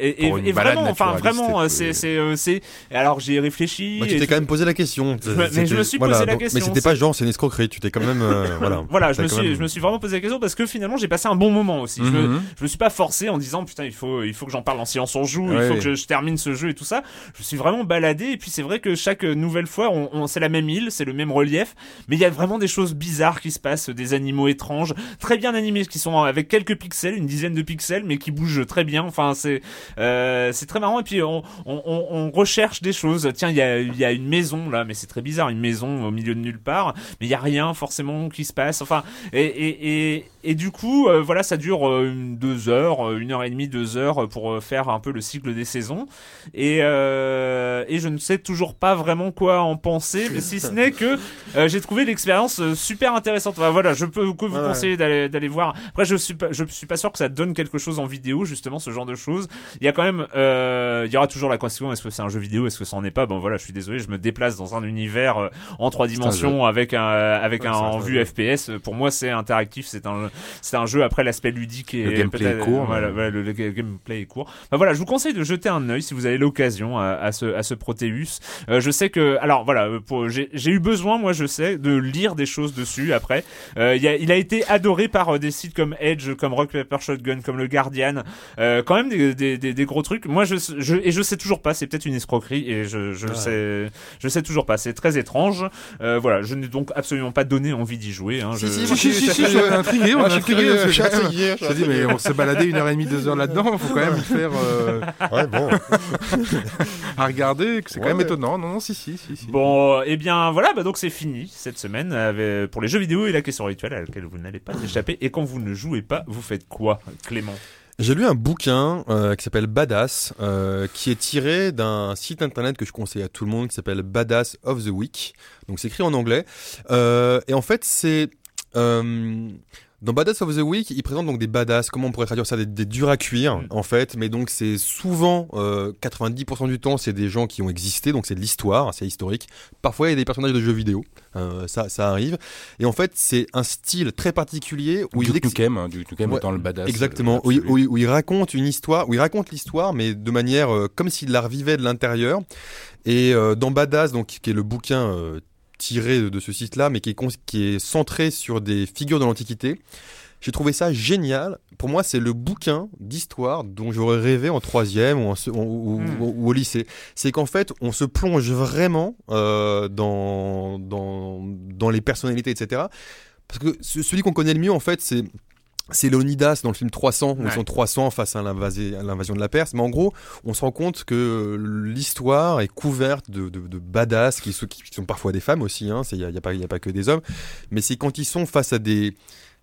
et, une vraiment, enfin vraiment, c'est euh, c'est. Alors j'ai réfléchi. Bah, tu t'es quand même posé la question. Mais je C'était- me suis voilà, posé la donc- question, Mais c'était pas genre, c'est une escroquerie. Tu t'es quand même. euh, voilà. Voilà, je me suis, même- je me suis vraiment posé la question parce que finalement j'ai passé un bon moment aussi. Je, me, Mhm. je me suis pas forcé en disant putain il faut, il faut que j'en parle en silence on joue, il faut que je, je termine ce jeu et tout ça. Je me suis vraiment baladé et puis c'est vrai que chaque nouvelle fois, on, on- c'est la même île, c'est le même relief, mais il y a vraiment des choses bizarres qui se passent, des animaux étranges, très bien animés, qui sont avec quelques pixels, une dizaine de pixels, mais qui bougent très bien. Enfin c'est, euh, c'est très marrant et puis on, on, on- on recherche des choses. Tiens il y a, une maison là, mais c'est très bizarre, une maison au milieu de nulle part, mais il y a rien forcément qui se passe. Enfin et, et, et, et du coup, euh, voilà, ça dure euh, une- deux heures, euh, une heure et demie, deux heures euh, pour faire un peu le cycle des saisons. Et, euh, et je ne sais toujours pas vraiment quoi en penser, mais si ce n'est que euh, j'ai trouvé l'expérience super intéressante. Enfin, voilà, je peux que vous Ouais. conseiller d'aller d'aller voir. Après, je suis pas, je suis pas sûr que ça donne quelque chose en vidéo, justement, ce genre de choses. Il y a quand même, euh, il y aura toujours la question est-ce que c'est un jeu vidéo, est-ce que ça en est pas? Bon, voilà, je suis désolé, je me déplace dans un univers euh, en trois dimensions avec un avec Ouais, un en vue FPS. Pour moi, c'est interactif, c'est un c'est un jeu après l'aspect ludique et Le gameplay est court, voilà, voilà, le, le gameplay est court. Enfin, voilà, je vous conseille de jeter un œil si vous avez l'occasion à, à ce à ce Proteus. Euh, je sais que alors voilà, euh, pour j'ai j'ai eu besoin moi je sais de lire des choses dessus après. Euh, il, y a, il a été adoré par euh, des sites comme Edge, comme Rock Paper Shotgun, comme le Guardian, euh, quand même des, des, des, des gros trucs. Moi je, je et je sais toujours pas, c'est peut-être une escroquerie et je je Ah. sais je sais toujours pas. C'est très étrange. Euh, voilà, je n'ai donc absolument pas donné envie d'y jouer. Hein, je- Si, Si, si, si, si, on est intrigué, Moi, est je suis curieux, je te dis, mais on s'est baladé une heure et demie, deux heures là-dedans. Faut quand même faire euh, Ouais, bon. à regarder. C'est quand même étonnant. Non, non, si, si, si. si. Bon, et bien voilà, bah donc c'est fini cette semaine avec, pour les jeux vidéo et la question rituelle à laquelle vous n'allez pas échapper. Et quand vous ne jouez pas, vous faites quoi, Clément? J'ai lu un bouquin euh, qui s'appelle Badass, euh, qui est tiré d'un site internet que je conseille à tout le monde, qui s'appelle Badass of the Week. Donc c'est écrit en anglais. Euh, et en fait, c'est euh, dans Badass of the Week, il présente donc des badass. Comment on pourrait traduire ça Des, des durs à cuire, Mm. en fait. Mais donc c'est souvent, euh, 90% du temps, c'est des gens qui ont existé, donc c'est de l'histoire, c'est historique. Parfois, il y a des personnages de jeux vidéo. Euh, ça, ça arrive. Et en fait, c'est un style très particulier où il Duke Nukem, hein, Duke Nukem Ouais, étant le badass. Exactement, euh, où il raconte une histoire, où il raconte l'histoire, mais de manière euh, comme s'il la revivait de l'intérieur. Et euh, dans Badass, donc qui est le bouquin euh, tiré de, ce site-là, mais qui est, cons- qui est centré sur des figures de l'Antiquité, j'ai trouvé ça génial. Pour moi, c'est le bouquin d'histoire dont j'aurais rêvé en troisième ou, en Hmm. ou- ou au lycée. C'est qu'en fait, on se plonge vraiment euh, dans, dans, dans les personnalités, etc. Parce que ce- celui qu'on connaît le mieux, en fait, c'est c'est Leonidas dans le film 300, où Ouais. ils sont 300 face à l'invasi- à l'invasion de la Perse. Mais en gros, on se rend compte que l'histoire est couverte de, de, de badass qui, sont- qui sont parfois des femmes aussi. Il hein, n'y a, y a pas- y a pas que des hommes. Mais c'est quand ils sont face à des,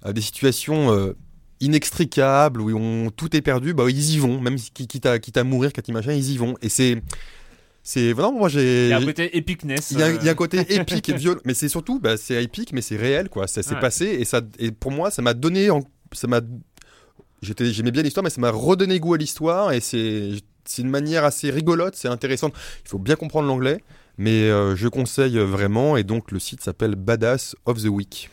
à des situations euh, inextricables, où on, tout est perdu, bah, ils y vont. Même qui- quitte à, quitte à mourir, quitte à machin, ils y vont. Et c'est... C'est vraiment moi j'ai Il y a un côté epicness. il y, a, euh, il y a un côté épique et violent, mais c'est surtout, bah, c'est épique, mais c'est réel, quoi. Ça s'est Ouais. passé et ça, et pour moi, ça m'a donné, en- m'a, j'aimais bien l'histoire, mais ça m'a redonné goût à l'histoire et c'est, c'est une manière assez rigolote, c'est intéressant. Il faut bien comprendre l'anglais, mais euh, je conseille vraiment et donc le site s'appelle Badass of the Week.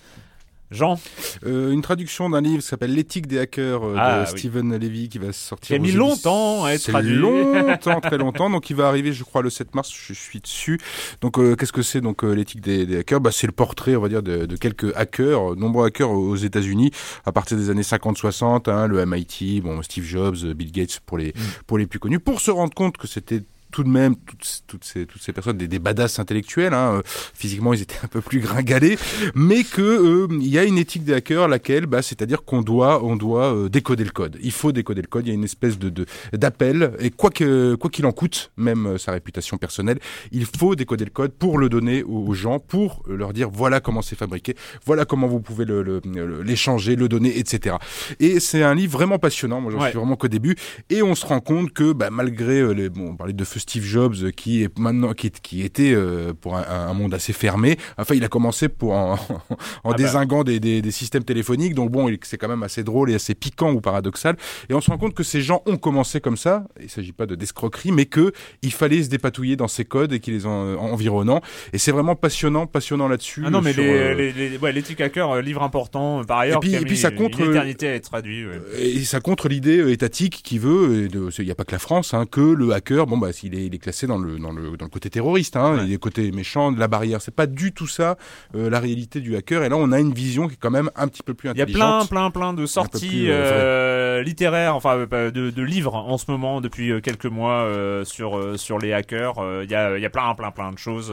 Jean, Euh, une traduction d'un livre qui s'appelle L'éthique des hackers euh, Ah, de oui. Stephen Levy qui va sortir. Qui a mis longtemps à être traduit. longtemps, très longtemps. Donc il va arriver, je crois, le 7 mars. Je suis dessus. Donc euh, qu'est-ce que c'est donc l'éthique des, des hackers? Bah, c'est le portrait, on va dire, de, de quelques hackers, nombreux hackers aux États-Unis à partir des années 50-60. Hein, le MIT, bon Steve Jobs, Bill Gates pour les pour les plus connus, pour se rendre compte que c'était tout de même toutes, toutes ces toutes ces personnes des, des badass intellectuels hein, euh, physiquement ils étaient un peu plus gringalés mais que euh, il y a une éthique des hackers laquelle bah, c'est-à-dire qu'on doit on doit euh, décoder le code. Il faut décoder le code. Il y a une espèce de d'appel. Et quoi que quoi qu'il en coûte même sa réputation personnelle il faut décoder le code pour le donner aux, gens pour leur dire voilà comment c'est fabriqué voilà comment vous pouvez le- le- le- l'échanger le, donner etc et c'est un livre vraiment passionnant. Moi j'en Ouais. suis vraiment qu'au début. Et on se rend compte que bah, malgré les bon on parlait de feu Steve Jobs euh, qui est maintenant qui, était euh, pour un, un monde assez fermé enfin il a commencé pour en, en bah. désinguant des, des, des systèmes téléphoniques donc bon c'est quand même assez drôle et assez piquant ou paradoxal et on se rend compte que ces gens ont commencé comme ça il s'agit pas de d'escroquerie mais que il fallait se dépatouiller dans ces codes et qui les en, environnant et c'est vraiment passionnant passionnant là-dessus Ah non, mais sur, les, euh, les, les- ouais, l'éthique hacker, euh, livre important, euh, par ailleurs, Et puis- et ça contre, euh, éternité à être traduit. ouais. Et ça contre l'idée euh, étatique qui veut, il n'y a pas que la France, hein, que le hacker, bon bah est, il est classé dans le dans le dans le côté terroriste, hein, il est côté méchant de la barrière. C'est pas du tout ça euh, la réalité du hacker. Et là, on a une vision qui est quand même un petit peu plus Il y a intelligente. plein, plein, plein de sorties plus, euh, euh, littéraires, enfin de, de livres en ce moment depuis quelques mois sur sur les hackers. Il y a il y a plein, plein, plein de choses.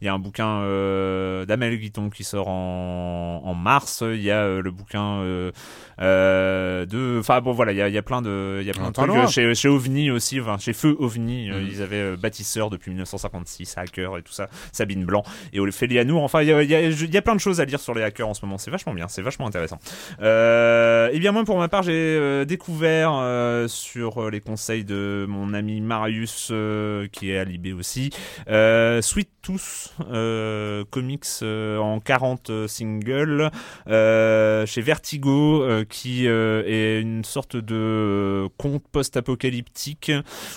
Il y a un bouquin d'Amel Guiton qui sort en, en mars. Il y a le bouquin de, enfin bon voilà, il y a il y a plein de il y a plein de trucs chez chez OVNI aussi, enfin chez Feu OVNI. Mhm. Ils avaient euh, bâtisseur depuis 1956, hacker et tout ça. Sabine Blanc et Ophélie Anour. Enfin, il y a, y, y a plein de choses à lire sur les hackers en ce moment. C'est vachement bien, c'est vachement intéressant. Euh, et bien moi, pour ma part, j'ai euh, découvert euh, sur euh, les conseils de mon ami Marius, euh, qui est à Libé aussi, euh, Sweet Tooth euh, Comics euh, en 40 singles euh, chez Vertigo, euh, qui euh, est une sorte de euh, conte post-apocalyptique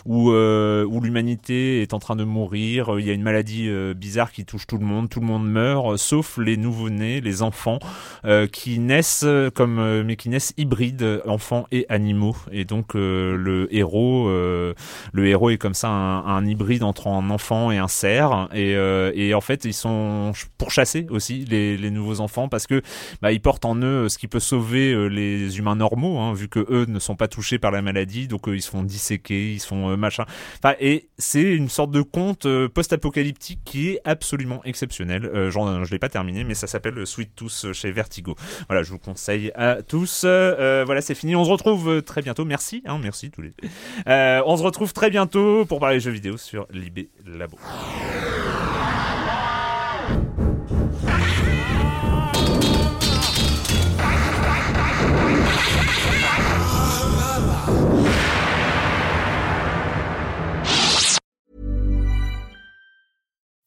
euh, où l'humanité est en train de mourir. Il y a une maladie euh, bizarre qui touche tout le monde. Tout le monde meurt, euh, sauf les nouveau-nés, les enfants, euh, qui naissent euh, comme, euh, mais qui naissent hybrides, euh, enfants et animaux. Et donc euh, le héros, euh, le héros est comme ça un, hybride entre un enfant et un cerf. Et, euh, et en fait, ils sont pourchassés aussi les, nouveaux enfants parce que bah, ils portent en eux ce qui peut sauver euh, les humains normaux, hein, vu que eux ne sont pas touchés par la maladie, donc euh, ils se font disséquer, ils se font euh, machin. Et c'est une sorte de conte euh, post-apocalyptique qui est absolument exceptionnel. Euh, genre, je l'ai pas terminé, mais ça s'appelle Sweet Tooth chez Vertigo. Voilà, je vous conseille à tous. Euh, voilà, c'est fini. On se retrouve euh, très bientôt. Merci, hein, merci tous les. Euh, on se retrouve très bientôt pour parler jeux vidéo sur Libé Labo.